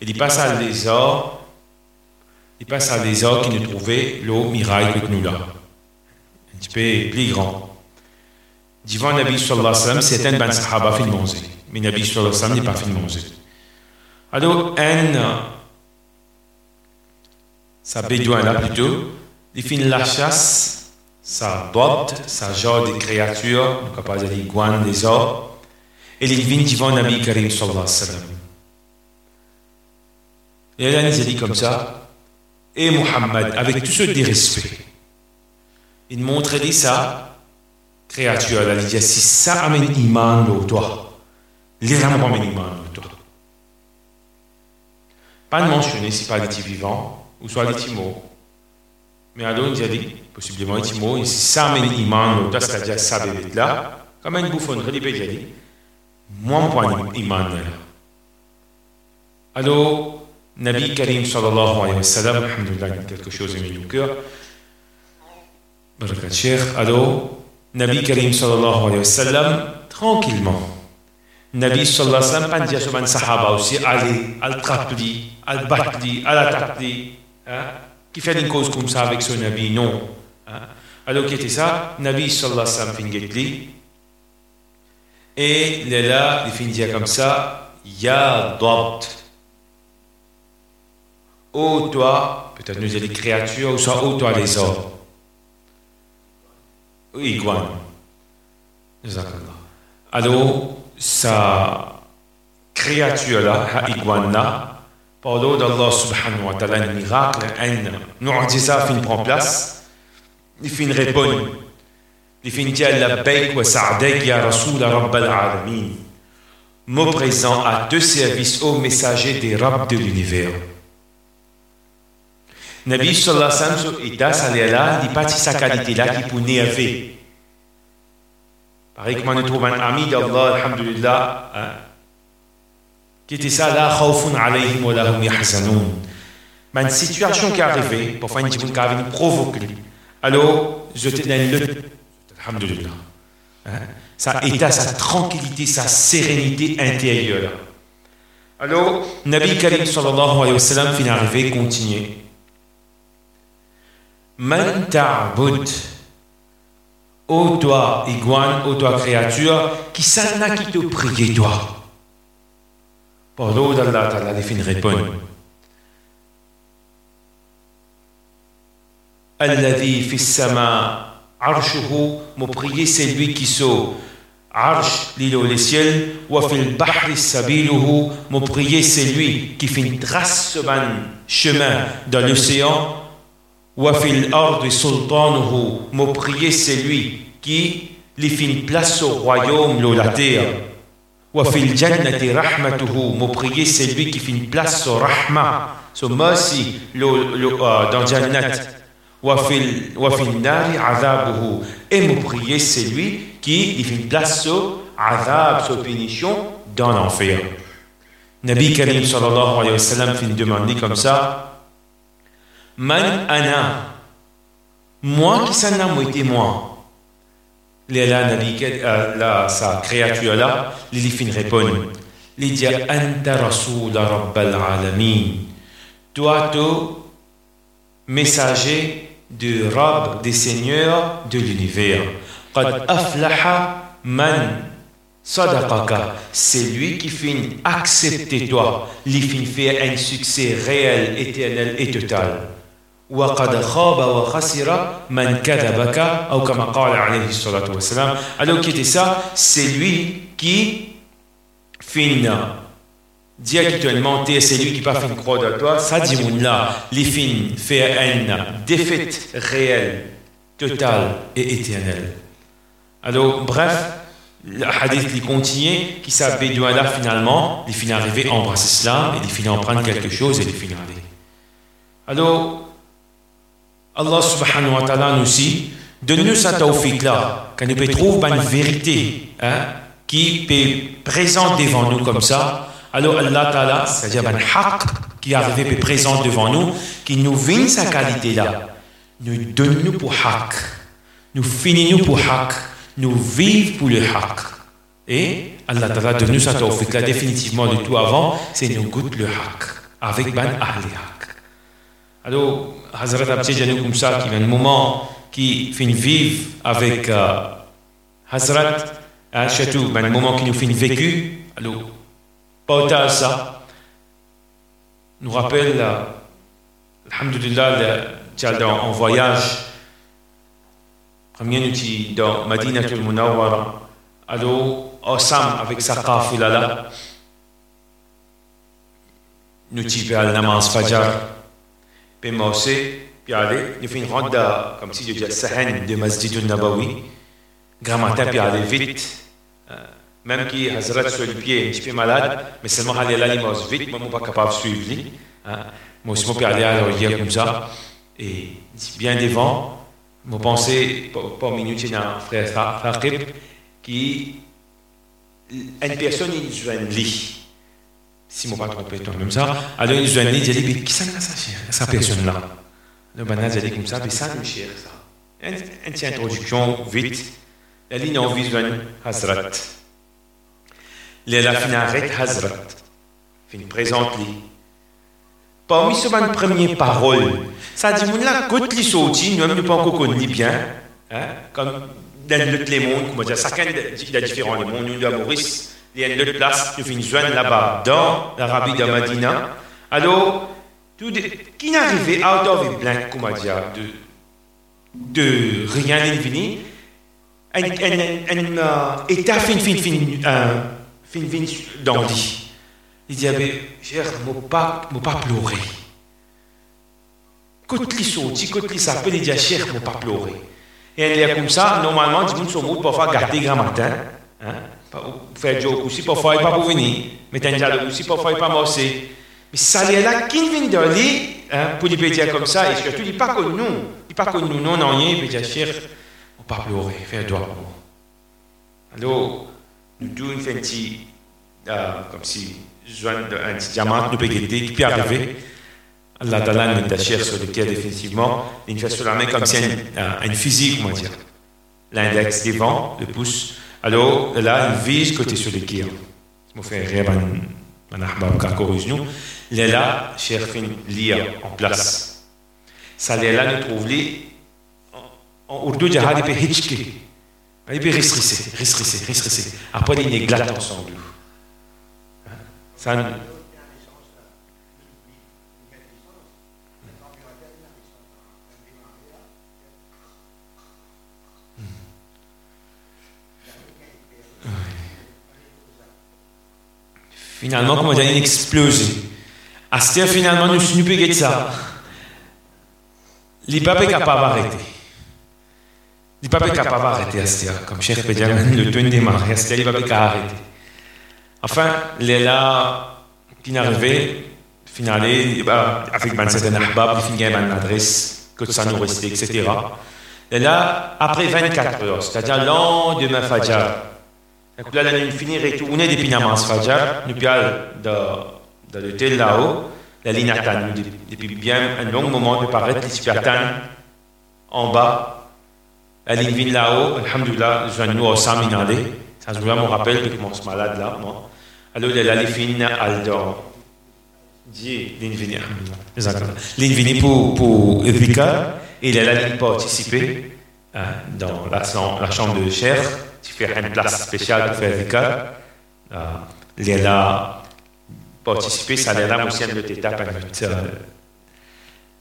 Et il passe à lézard, il passe à lézard qui nous trouvait l'eau miraille que nous là. Un petit peu plus grand. Devant Nabi sallallahu alayhi wa sallam, c'est un ban sahaba fait manger. Mais Nabi sallallahu alayhi wa sallam n'est pas fait manger. Alors, un, ça bédouin là plutôt, il finit la chasse, ça botte, ça genre des créatures, nous capable de iguanes, des or, et il vient devant Nabi Karim sallallahu alayhi wa sallam. Et là, il dit comme ça, et Muhammad, avec tout ce dérespect, il montre dit ça, créature, il dit, si ça amène iman au toi, les rames amène iman au toi. Pas de mentionner si pas des vivants, ou soit des timos, a dit, possiblement, il mot, si ça amène iman, ou c'est-à-dire ça bébé là, comme une bouffonnerie, il a dit, moi, mon point iman. Alors, Nabi Karim sallallahu alayhi wa sallam, quelque chose est mis au cœur, Barakat Cheikh. Alors, Nabi Karim sallallahu alayhi wa sallam, tranquillement. Nabi sallallahu alayhi wa sallam, pas dire sahaba aussi, allez, al trapli, al batli, al attaquer, hein, qui fait une cause comme ça avec son Nabi, non. Hein? Alors, qui était ça? Nabi sallallahu alayhi wa sallam. Et là, il finit comme ça, Ya Dabt. Ô toi, peut-être nous avons des créatures, ou soit ô toi les hommes. Iguane. Alors, sa créature-là, iguane-là, par l'eau d'Allah subhanahu wa ta'ala, un miracle, un mu'jiza fin prend place, il fin répond, il fin dire labbaik wa sa'dak ya rasoul rabbal alamin. Mot présent à deux services aux messagers des rabbes de l'univers. Nabi sallallahu alaihi wasallam ita salela di pati sa qualité là qui pour nerver. Pareil que nous trouvons un ami d'Allah, alhamdulillah, qui était ça là, khawfun alayhim wa lahum yahzanun. Mais une situation qui est arrivée, pour faire une petite qui a provoqué. Alors, je te donne le, alhamdulillah. Sa état, sa tranquillité, sa sérénité intérieure. Alors, Nabi Karim sallallahu alayhi wa sallam finit arrivé, continuer. Man ta'bud. Ô toi, iguane, ô toi, créature, qui s'en a qui te prie, toi? L'eau d'Allah, t'as les fins répondre. Alladhi fi sama arshuhu, me prier c'est lui qui saut. Arsh, l'île les ciels, wa fil bahri sabiluhu, me prier c'est lui qui fait une trace chemin dans l'océan Wafil ard sultanuhu, me prier c'est lui qui lui fait une place au royaume, de la terre. Wafil jannati rahmatuhu, prier c'est lui qui fait une place au rahma, so mercy dans jannat. Wafil wafil nari azabuhu, et prier c'est lui qui fait une place au azab, sa punition dans l'enfer. Nabi Karim sallallahu alayhi wa sallam fait une demande comme ça. Man ana. Moi qui s'en a moi. Léla Nabi, là, sa créature là, les fin répond. Dit Anta Rasoul Rabbal Alamin. Toi, tu, messager du Rab, des seigneurs de l'univers. Man. C'est lui qui finit accepter toi, lui finit faire un succès réel, éternel et total. وقد خاب وخسر من كذبك أو كما قال عليه الصلاة والسلام alors qui était ça c'est lui qui finit dire qu'il t'a menté c'est lui qui pas fait croire de toi ça dit mon là les fin fait une défaite réelle totale et éternelle alors bref le hadith il continue qui s'appelle là finalement il finit arriver à embrasser cela et il finit en prendre quelque chose et il finit arriver alors Allah subhanahu wa ta'ala nous dit, donne-nous sa tawfiq là, qu'on peut trouver une vérité hein, qui peut présente devant nous comme ça. Alors Allah ta'ala, c'est-à-dire un haq qui est arrivé présent devant nous, qui nous vient sa qualité là, nous donne-nous pour haq, nous finissons pour haq, nous vivons pour le haq. Et Allah ta'ala donne-nous sa tawfiq là, définitivement de tout avant, c'est nous goûter le haq, avec ban ahli haq. Alors, Hazrat Abtijani comme ça, qui un moment qui finit vivre avec euh, Hazrat, un moment qui nous finit vécu, alors, pas ça, nous rappelle, euh, Alhamdulillah, en voyage, premier nous dans Madinah al-Munawwara, alors, ensemble avec sa kafila là, nous la namaz Fajr, puis aussi, puis aller, nous faisons une ronde comme si je disais Sahan de Masjid al-Nabawi, grand matin, puis aller vite. Même qui Hazrat sur le pied, un petit peu malade, mais seulement aller là, il marche vite, moi, je ne suis pas capable de suivre. Moi aussi, je peux aller à l'orient comme ça, et bien devant, je pour une minute, il y a un frère Fakib, qui, une personne, il joue un lit si trompe pas, même ça. Alors, ils ont dit, dit, qui ça, ça, ça personne-là Le banane, dit comme ça, mais ça, nous cher, ça. une petite introduction vite. La ligne en vision Hazrat. La fin arrête Hazrat. Fin présente. Parmi ce premier parole, ça dit, mon là, côté li sorti, nous ne pas encore connu bien, hein, comme dans les mondes, comment dire, chacun a différents les mondes, nous, à Maurice, il y a une place, nous finissons là-bas, dans l'Arabie de Madina. Alors, tout de, qui n'arrivait out of a blank, comment dire, de, de rien d'infini, un, un, un, un état fin, fin, fin, euh, fin, fin, d'Andy. Il dit, cher, ne pas, pas pleurer. Quand il sorti, quand il s'appelle, il dit, cher, ne pas pleurer. Et elle est comme ça, normalement, les gens sont morts pour faire garder grand matin. Hein? Il ne pas morcer. Mais ça, est là, qui vient de lui, hein, pour lui dire comme ça, et surtout, il pas nous. Il pas nous, non, non, il cher, ne pas pleurer, faire droit. Alors, nous devons faire un petit, euh, comme si, un petit diamant, nous qui peut arriver. Ta'ala nous déchire sur lequel définitivement, il fait sur la main comme si un, une physique, on va dire. L'index le pouce. Alors là, il vise côté sur le cœur. Je me fais rêver un ahbab kakoruz nous. Il est là, cher fin, lire en place. Ça, là, nous trouve les, en urdu, il des hitchki. Il peut. Après, il ensemble. Ça, Finalement, comment dire, une explosion. Astir, finalement, nous sommes pas ça. Les papes capable d'arrêter. Les papes d'arrêter Astir. Comme Cheikh Benjamin, le tour démarre. Astir, les papes capable d'arrêter. Enfin, les là, qui n'arrivait, finalement, avec un certain ahbab, finit une adresse, que ça nous restait, etc. Et là, après 24 heures, c'est-à-dire lendemain Fajr, donc là, nous finir retourner depuis Namas nous allons dans l'hôtel là-haut, la ligne depuis bien un long moment de attend en bas, la ligne vient là-haut, alhamdoulilah, je viens nous au ça je me rappelle suis malade là. Alors, la ligne. Dieu, ligne alhamdoulilah. Ligne pour, Evika, et la ligne participer hein, dans la, la chambre de chair tu fais une place spéciale pour faire Vikar. Euh, Léla participer, ça Léla aussi une autre étape,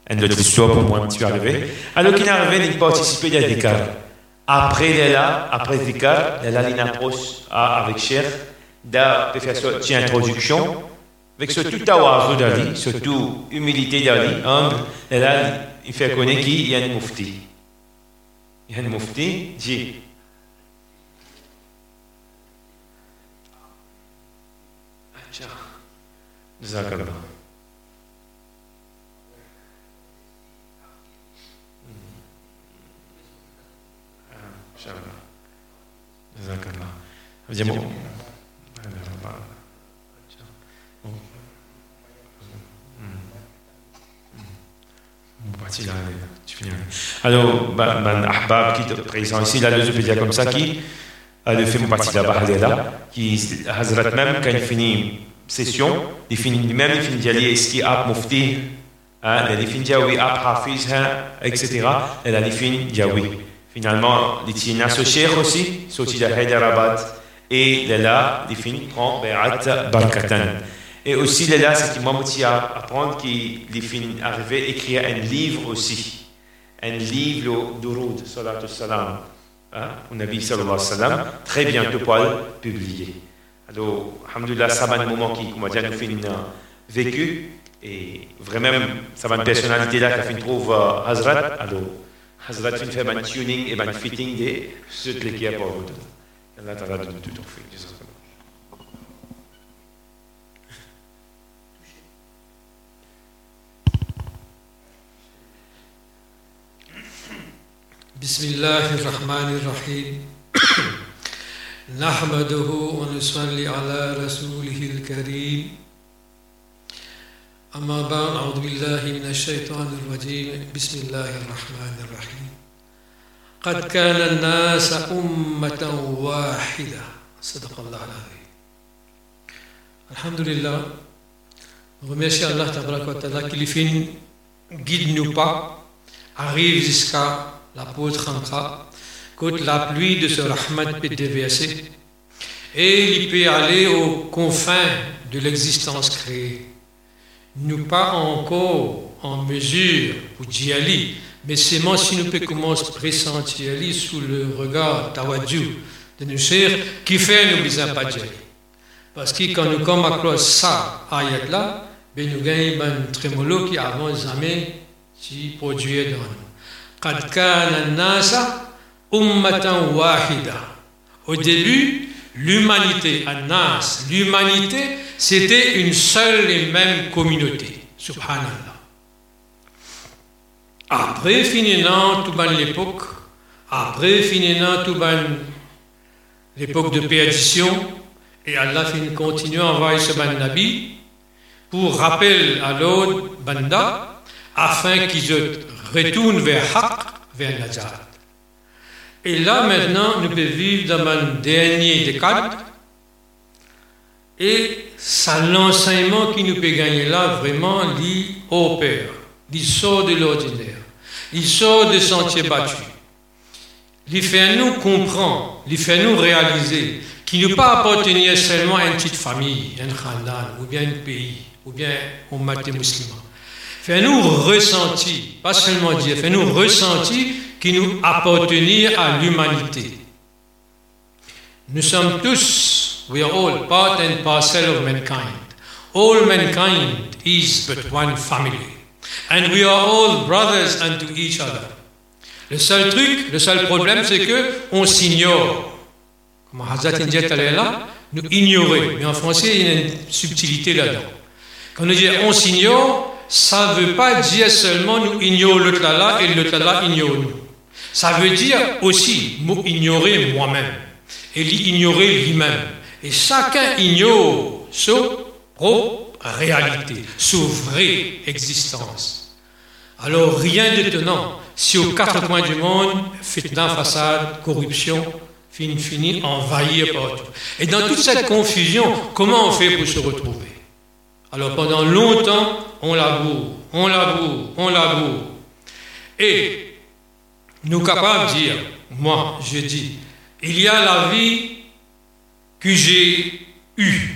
une autre histoire pour moi, tu es arrivé. Alors qu'il est arrivé, il participer à Vikar. Après Léla, après Vikar, Léla, il approche avec Cher, de faire cette introduction, avec ce tout awazo d'Ali, surtout humilité d'Ali, humble, Léla, il fait connaître qu'il y a une moufti. Il a moufti, dit, جزاك الله ان شاء الله جزاك الله. Alors, ben, ben, Ahbab qui est présent ici, là, je peux dire comme ça, qui a le fait partie là-bas, qui, Hazrat même, quand il finit session. Même il finit d'y ski ap mufti elle finit d'y ap hafizha etc a finit d'y finalement il tient associé aussi sorti de Hyderabad et là prend Be'at Barkatan et aussi là c'est qui m'a motivé à apprendre qu'il à écrire un livre aussi. Un livre salam au Nabi sallallahu alayhi wa très bientôt pour le publier alors, alhamdoulilah, ça va un moment qui, comment dire, nous fait une vécu. Et vraiment, ça va une personnalité là qui a fait une trouve uh, Hazrat. Alors, Hazrat fait un tuning et un fitting de ce qui est pour vous. Allah t'ala de tout fait. بسم الله الرحمن الرحيم نحمده ونصلي على رسوله الكريم. أما بعد أعوذ بالله من الشيطان الرجيم. بسم الله الرحمن الرحيم. قد كان الناس أمة واحدة. صدق الله العظيم. الحمد لله remercie Allah Ta'ala qui les films guide-nous pas arrive jusqu'à la pause Quand la pluie de ce Rahmat déverser et il peut aller aux confins de l'existence créée. Nous pas encore en mesure d'y aller, mais seulement si nous commencer à sous le regard tawadju de chers qui fait nous pas. Parce que quand nous comme ça, ayat ben nous gagnons un trémolo qui avant jamais produit dans nous. قد ummatan wahida. Au début, l'humanité, Anas, l'humanité, c'était une seule et même communauté. Subhanallah. Après finina Touban l'époque, après finina Touban l'époque de perdition, et Allah continue à envoyer ce Ban Nabi pour rappel à l'autre Banda, afin qu'ils retournent vers Haq, vers Nazar. Et là, maintenant, nous pouvons vivre dans un dernier décade. Et c'est l'enseignement qui nous peut gagner là, vraiment, il opère. Il sort de l'ordinaire. Il sort des sentiers battus. Il fait nous comprendre, il fait nous réaliser qu'il ne pas appartenir seulement à une petite famille, un khandan, ou bien un pays, ou bien au maté musulman. Fait nous ressentir, pas seulement dire, fait nous ressentir qui nous appartenir à l'humanité. Nous sommes tous, we are all part and parcel of mankind. All mankind is but one family. And we are all brothers unto each other. Le seul truc, le seul problème, c'est que on s'ignore. Comme Hazrat India là, nous ignorer. Mais en français, il y a une subtilité là-dedans. Quand on dit on s'ignore, ça ne veut pas dire seulement nous ignorons le là et le là ignore nous. Ça veut dire aussi ignorer moi-même et ignorer lui-même. Et chacun ignore sa propre réalité, sa vraie existence. Alors rien d'étonnant si aux quatre coins du monde, fitna, façade, corruption, fini, fini, envahir partout. Et dans toute cette confusion, comment on fait pour se retrouver? Alors pendant longtemps, on laboure, on laboure, on laboure. Et nous capables de dire, moi je dis, il y a la vie que j'ai eue,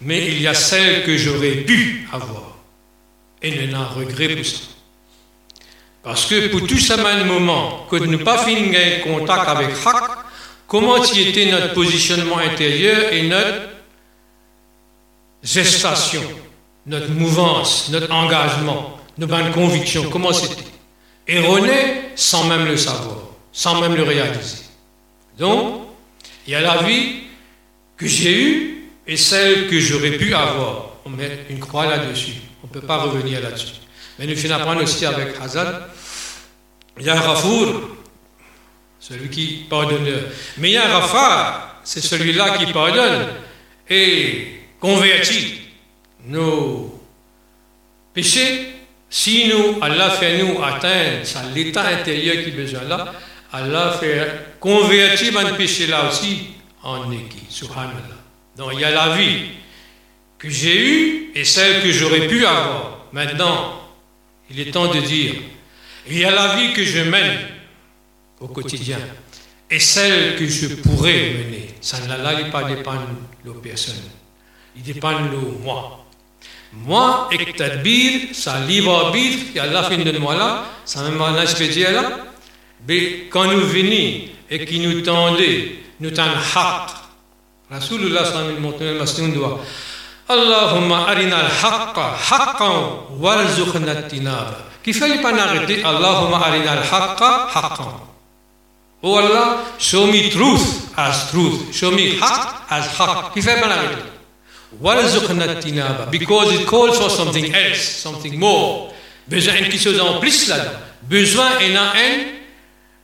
mais il y a celle que j'aurais pu avoir. Et ne n'en regret pour ça. Parce que pour tout ce même moment, que nous pas fini contact avec Hak, comment était notre positionnement intérieur et notre gestation, notre mouvance, notre engagement, nos bonnes convictions, comment c'était? Erroné sans même le savoir, sans même le réaliser. Donc, il y a la vie que j'ai eue et celle que j'aurais pu avoir. On met une croix là-dessus. On ne peut pas revenir là-dessus. Mais nous finissons aussi avec Hazad. Il y a Rafour, celui qui pardonne. Mais il y a Rafar, c'est celui-là qui pardonne et convertit nos péchés si nous, Allah fait nous atteindre l'état intérieur qui est besoin là, Allah fait convertir un péché là aussi en équipe. Subhanallah. Donc il y a la vie que j'ai eue et celle que j'aurais pu avoir. Maintenant, il est temps de dire, il y a la vie que je mène au quotidien et celle que je pourrais mener. Ça ne pas dépendre de personne. Il dépend de moi. Moi, et tadbir, ça libre arbitre, et Allah fin de moi là, ça même un dire là, mais quand nous venons et qui nous tendait, nous haq. Rasulullah sallallahu. Allahumma arina al-haqqa haqqan warzuqna. Qui fait pas arrêter Allahumma arina al-haqqa haqqan. Oh Allah, show me truth as truth. Show me haqq as haqq. Qui fait pas arrêter. Because it calls for something else, something more. Besoin d'une chose en plus là-dedans. Besoin et un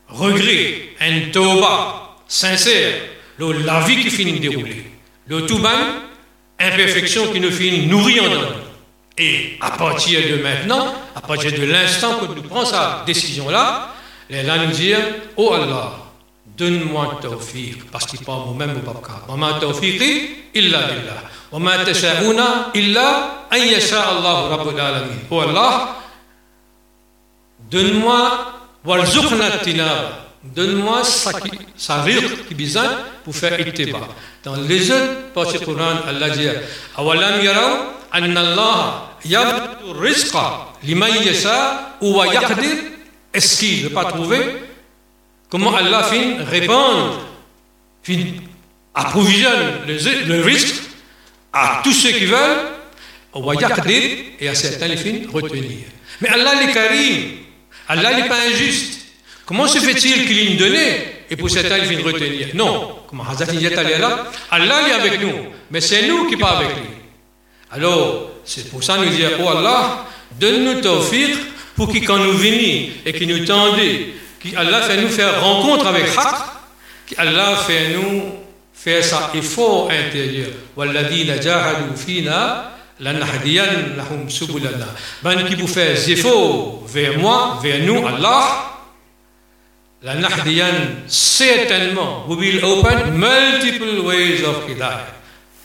regret, un tauba sincère. La vie qui finit dérouler. Le tout imperfection qui nous finit nourrir en nous. Et à partir de maintenant, à partir de l'instant que nous prenons cette décision-là, Et là nous dire, oh Allah, donne-moi tawfiq, parce qu'il parle moi-même au babka. Wa ma tawfiqi illa billah. Wa ma tasha'una illa an yasha Allah rabbul alamin. Oh Allah, donne-moi warzuqna tinab. Donne-moi sa, sa rizq qui besoin pour faire ittiba. Dans les autres parties du Coran, Allah dit Awalam yaraw anna Allah yabtu rizqa liman yasha wa yaqdir. Est-ce qu'il ne pas trouver comment Allah fin répandre, fin approvisionne le, le risque à tous ceux qui veulent, yaqdir, et à certains les fin retenir. Mais Allah est karim, Allah n'est pas injuste. Comment se fait-il qu'il ait donné et pour certains il vient retenir? Non, comme Hazrat là, Allah est avec nous, mais c'est nous qui pas avec lui. Alors, c'est pour ça nous dire, oh Allah, donne-nous tawfiq pour que quand nous venons et que nous tendons, qu'Allah fait nous faire rencontre avec Haq, qu'Allah fait nous faire ça effort intérieur. Walladina jahadu fina lanahdiyan lahum subulana. Ben qui vous fait efforts vers moi, vers nous, Allah, la Nahdiyan certainement we will open multiple ways of hidayah.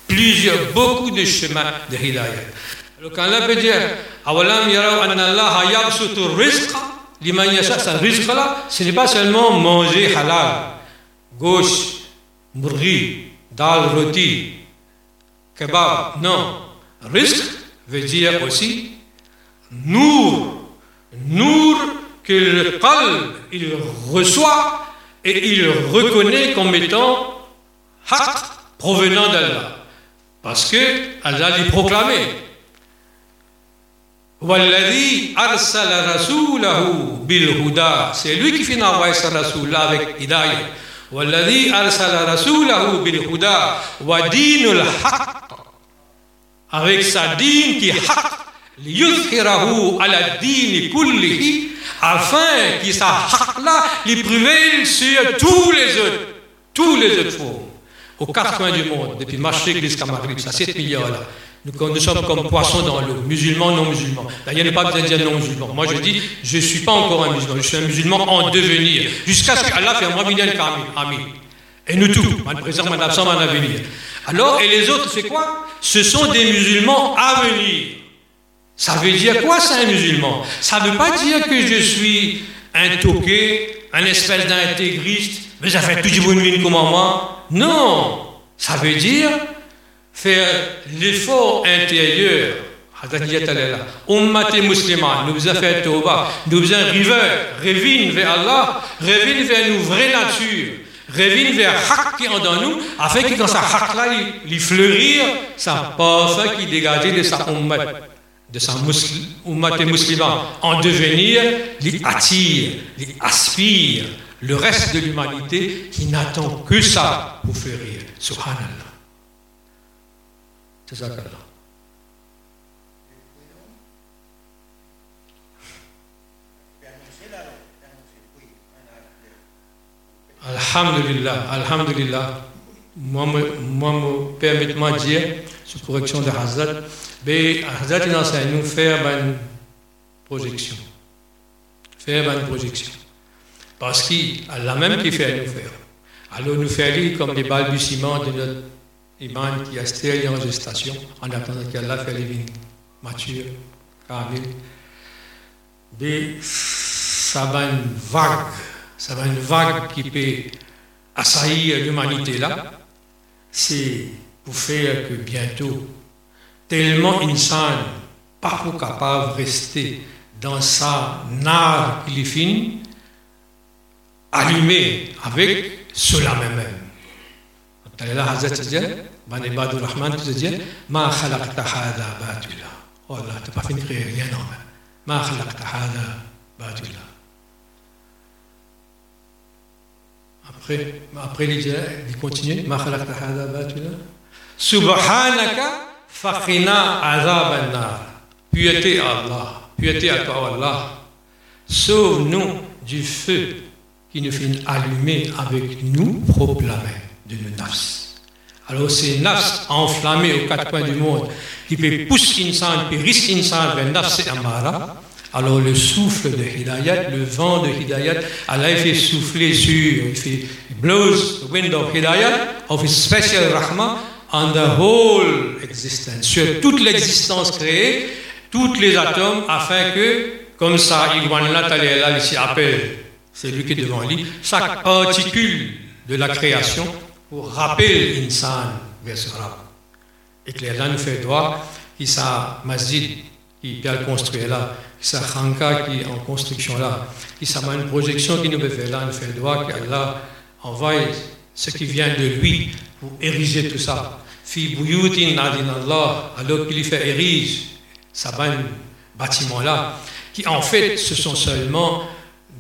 Plusieurs, beaucoup de chemins de hidayah. Alors quand Allah peut dire Awalam yaraw anna Allah yabsutu rizqa? Liman yasha, ce rizq là, ce n'est pas seulement manger halal, gauche, mourri, dal, roti, kebab. Non. Rizq veut dire aussi nour. Nour que le qalb, il reçoit et il reconnaît comme étant haq provenant d'Allah. Parce que Allah l'a proclamé. C'est lui qui finit envoyer sa rasoul avec hidayah. Rasulahu bil huda wa dinul haq. Avec sa dîne qui est haq. ala dini kullihi afin qu'il sa haq-là les prévaille sur tous les autres, tous les autres formes, aux quatre coins du monde, depuis Mashrik jusqu'à Maghrib, ça 7 milliards là. Nous, sommes comme poissons dans l'eau, musulmans, non musulmans. D'ailleurs, il n'y a pas besoin de dire non musulmans. Moi, je dis, je ne suis pas encore un musulman, je suis un musulman en devenir, jusqu'à ce qu'Allah fasse moi kamil. Amin. Et nous tous, mon présent, mon absent, mon avenir. Alors, et les autres, c'est quoi? Ce sont des musulmans à venir. Ça veut dire quoi, c'est un musulman? Ça ne veut pas dire que je suis un toqué, un espèce d'intégriste, mais ça fait tout du bon comme moi. Non Ça veut dire faire l'effort intérieur. Ummati musulman, nous faisons faire tauba, nous faisons revenir vers Allah, revenir vers nos vraies natures, revenir vers Hak qui est dans nous, afin que dans sa Hak là, il fleurir, sa parfum qui dégage de sa ummat de sa ummat musulman en devenir, il attire, il aspire le reste de l'humanité qui n'attend que ça pour rire. Subhanallah. Ça qu'Allah. Alhamdulillah, Alhamdulillah. Moi, me permettez-moi de dire, sous correction de Hazrat, mais Hazrat il enseigne nous faire une projection. Faire une projection. Parce qu'Allah même qui fait nous faire. Alors nous faire comme des balbutiements de notre iman qui est stérile en gestation, en attendant qu'Allah fasse les vignes matures, carrées. Mais ça va une vague, ça va une vague qui peut assaillir l'humanité là. C'est pour faire que bientôt tellement insan, pas capable de rester dans sa nare qu'il allumé avec cela même. Hazrat dit, Ban Ibad Rahman dit, Ma khalaqta hada batula. Oh Allah, tu n'as pas fini de créer rien, non. Ma khalaqta hada batula. Après, après il continue, Ma khalaqta hada batula. Subhanaka Fakhina azab nar. Piété à Allah, piété à toi Allah. Sauve-nous du feu qui nous fait allumer avec nous propres de nos nafs. Alors ces nafs enflammés aux quatre coins du monde qui peut pousser insan, qui risque insan vers nafs amara, Alors le souffle de Hidayat, le vent de Hidayat, Allah fait souffler sur, il fait blows the wind of Hidayat, of his special rahmah, on the whole existence, sur toute l'existence créée, tous les atomes, afin que, comme ça, Igwanla Talela ici appelle, c'est lui qui est devant lui, chaque particule de la création Et que là nous fait droit, qui sa masjid, qui a construit là, qui sa khanka qui est en construction là, qui sa une projection qui nous fait là, nous fait droit qu'Allah envoie ce qui vient de lui pour ériger tout ça. Fi buyutin Allah, alors qu'il fait érige ça bâtiment là, qui en fait ce sont seulement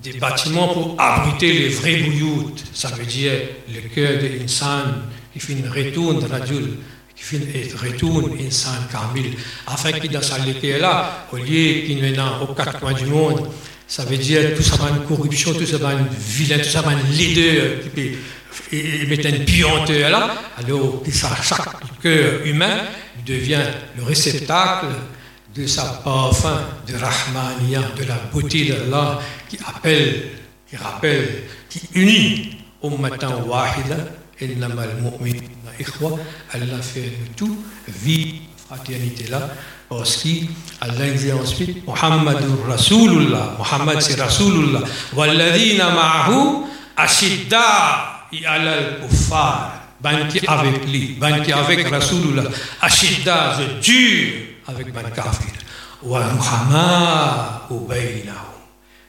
des bâtiments pour abriter les vrais bouilloutes. Ça veut dire le cœur de l'insan qui une retourne rajul, qui une retourne insan kamil, afin qu'il dans sa là, au lieu qu'il n'est aux quatre coins du monde, ça veut dire tout ça va une corruption, tout ça va une vilain, tout ça va une leader qui peut mettre une puanteur là, alors que chaque cœur humain devient le réceptacle de sa parfum de Rahmania, de la beauté d'Allah qui appelle, qui rappelle, qui unit ummatan wahida, innamal mu'minuna ikhwa, Allah fait tout, vie, fraternité là, parce qu'Allah dit ensuite, Muhammadur Rasulullah, Muhammad c'est Rasulullah, walladhina ma'ahu ashidda ala al-kuffar, ban qui avec lui, ban qui avec Rasulullah, ashidda, je dur, avec Ban Kafir.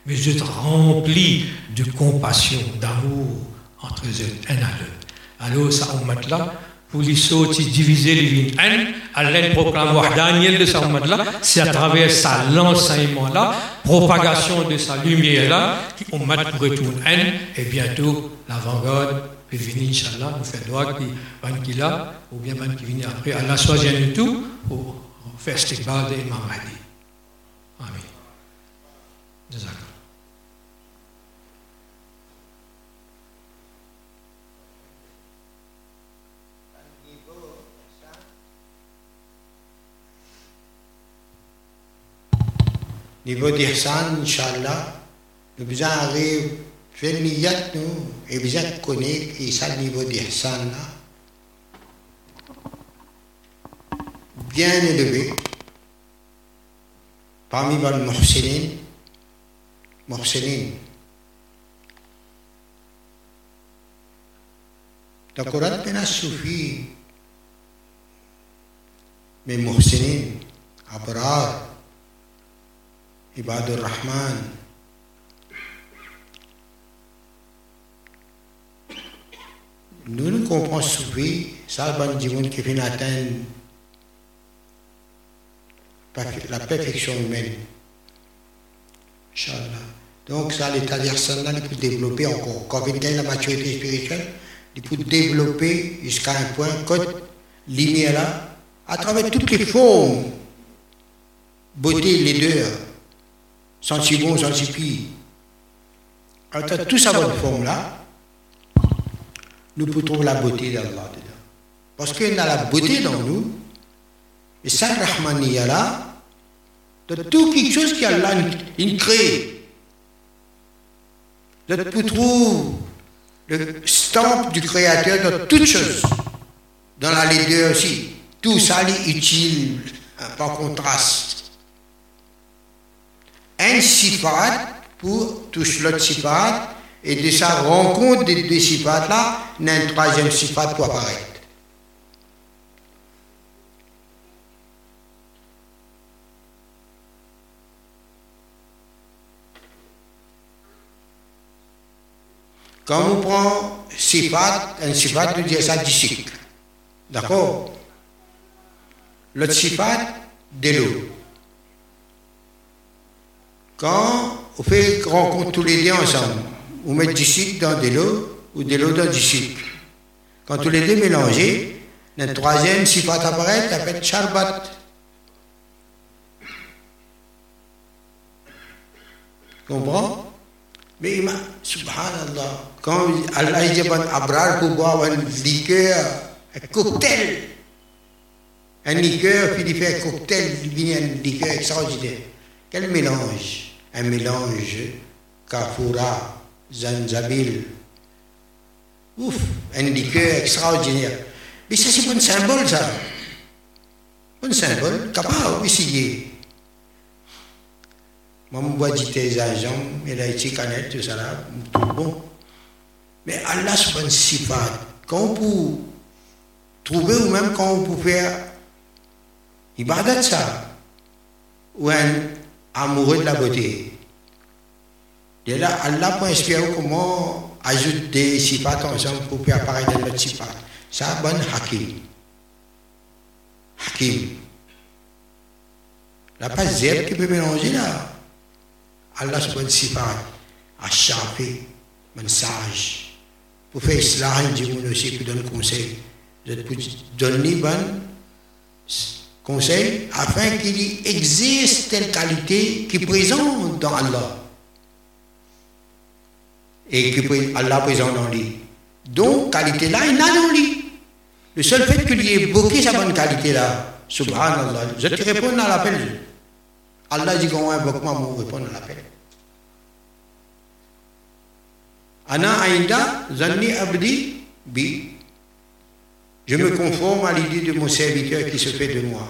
Mais je te remplis de compassion, d'amour entre eux, un à l'autre. Alors, ça, on là, pour les sauter, diviser les vignes, un, Allah proclame Daniel de sa là, c'est à travers ça, l'enseignement-là, propagation de sa lumière-là, qui on pour retourner un, et bientôt, l'avant-garde peut venir, Inch'Allah, nous faire droit qui, qui là, ou bien qui vient après, Allah soit de tout, pour festival de Imam Mahdi. Amin. Jazakallah. Niveau d'Ihsan, Inch'Allah, nous besoin arriver, faire niyat nous, et besoin connaître qui est le niveau d'Ihsan là. Bien élevé parmi les muhsinin, muhsinin. Le Coran n'a suffi, mais muhsinin, abrar, ibadur rahman, nous ne comprenons suffi, ça va dire qui vient atteindre la perfection humaine. Inch'Allah. Donc ça, l'état d'Arsana, il peut développer encore. Quand il gagne la maturité spirituelle, il peut développer jusqu'à un point, quand lumière là, à travers toutes les formes, beauté, les deux, senti bon, senti pire. À travers toute bonne forme là, nous pouvons trouver la beauté d'Allah dedans. Parce qu'il y a la beauté dans nous, et ça, Rahmaniya là, de tout quelque chose là, il crée. De tout trouve le stamp du Créateur dans toutes choses. Dans la leader aussi. Tout ça est utile, hein, par contraste. Un sifat pour toucher l'autre sifat, et de sa rencontre des deux sifats là, un troisième sifat pour apparaître. Quand on prend sifat, un sifat nous dit ça cycle. D'accord L'autre sifat, de l'eau. Quand on fait rencontre tous les deux ensemble, on met du dans de l'eau ou de l'eau dans du cycle. Quand tous les deux mélangés, le troisième sifat apparaît, s'appelle charbat. Comprends mais subhanallah, quand Allah dit un abrar boire un liqueur, un cocktail, un liqueur, puis il fait un cocktail, il devient un liqueur extraordinaire. Quel mélange? Un mélange Kafura, Zanzabil. Ouf, un liqueur extraordinaire. Mais ça, c'est un symbole, ça. Un symbole. Capable, essayer. Moi, je bois des agents, il a été canette, tout ça là, tout bon. Mais Allah, sifat. Quand on peut trouver, ou même quand on peut faire ibadat ça, ou un amoureux de la beauté. Et là, Allah peut inspirer comment ajouter des sifat ensemble pour faire apparaître notre sifat. Ça, bon hakim. Hakim. La pas zèbre qui peut mélanger là. Allah bon sifat. À chaper, bon sage. Pour faire islah, il aussi qui donne conseil. Je peux donner bon conseil afin qu'il existe telle qualité qui est présente dans Allah et que Allah présent dans lui. Donc, qualité là, il a dans lui. Le seul fait qu'il ait évoqué sa bonne qualité là, subhanallah, je te réponds à l'appel. Allah ji kan bɛ kuma mu bɛ pɔn la pɛrɛ ana ainda zanni abdi bi je me conforme à l'idée de mon serviteur qui se fait de moi.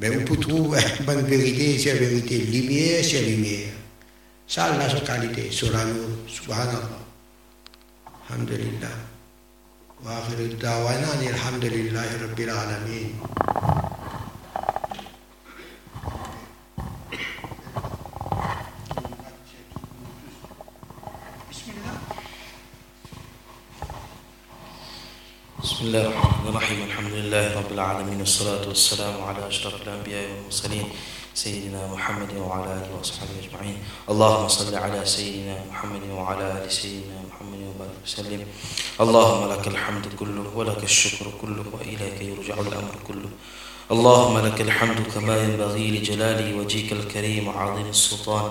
Mais on peut trouver bonne vérité c'est vérité. Lumière c'est lumière. Ça Allah sa qualité surano subhanallah. Alhamdulillah. Wa بسم الله الرحمن الرحيم. الحمد لله رب العالمين والصلاة والسلام على أشرف الأنبياء والمرسلين سيدنا محمد وعلى آله وأصحابه أجمعين. اللهم صل على سيدنا محمد وعلى آل سيدنا محمد وبارك وسلم. اللهم لك الحمد كله ولك الشكر كله وإليك يرجع الأمر كله. اللهم لك الحمد كما ينبغي لجلال وجهك الكريم وعظيم السلطان.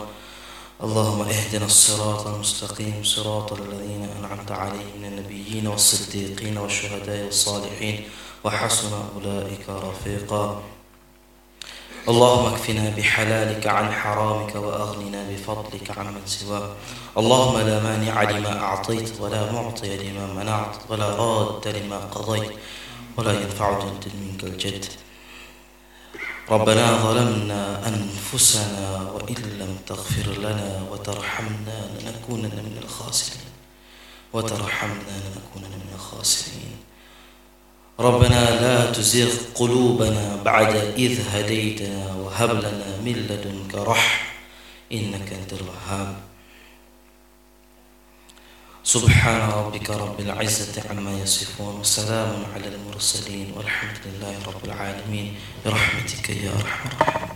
اللهم اهدنا الصراط المستقيم صراط الذين أنعمت عليهم من النبيين والصديقين والشهداء والصالحين وحسن أولئك رفيقا. اللهم اكفنا بحلالك عن حرامك وأغننا بفضلك عمن سواك. اللهم لا مانع لما أعطيت ولا معطي لما منعت ولا راد لما قضيت ولا ينفع جد منك الجد. ربنا ظلمنا أنفسنا وإن لم تغفر لنا وترحمنا لنكونن من الخاسرين. وترحمنا لنكونن من الخاسرين. ربنا لا تزغ قلوبنا بعد إذ هديتنا وهب لنا من لدنك رحمة إنك أنت الوهاب. سبحان ربك رب العزة عما يصفون وسلام على المرسلين والحمد لله رب العالمين. برحمتك يا أرحم الراحمين.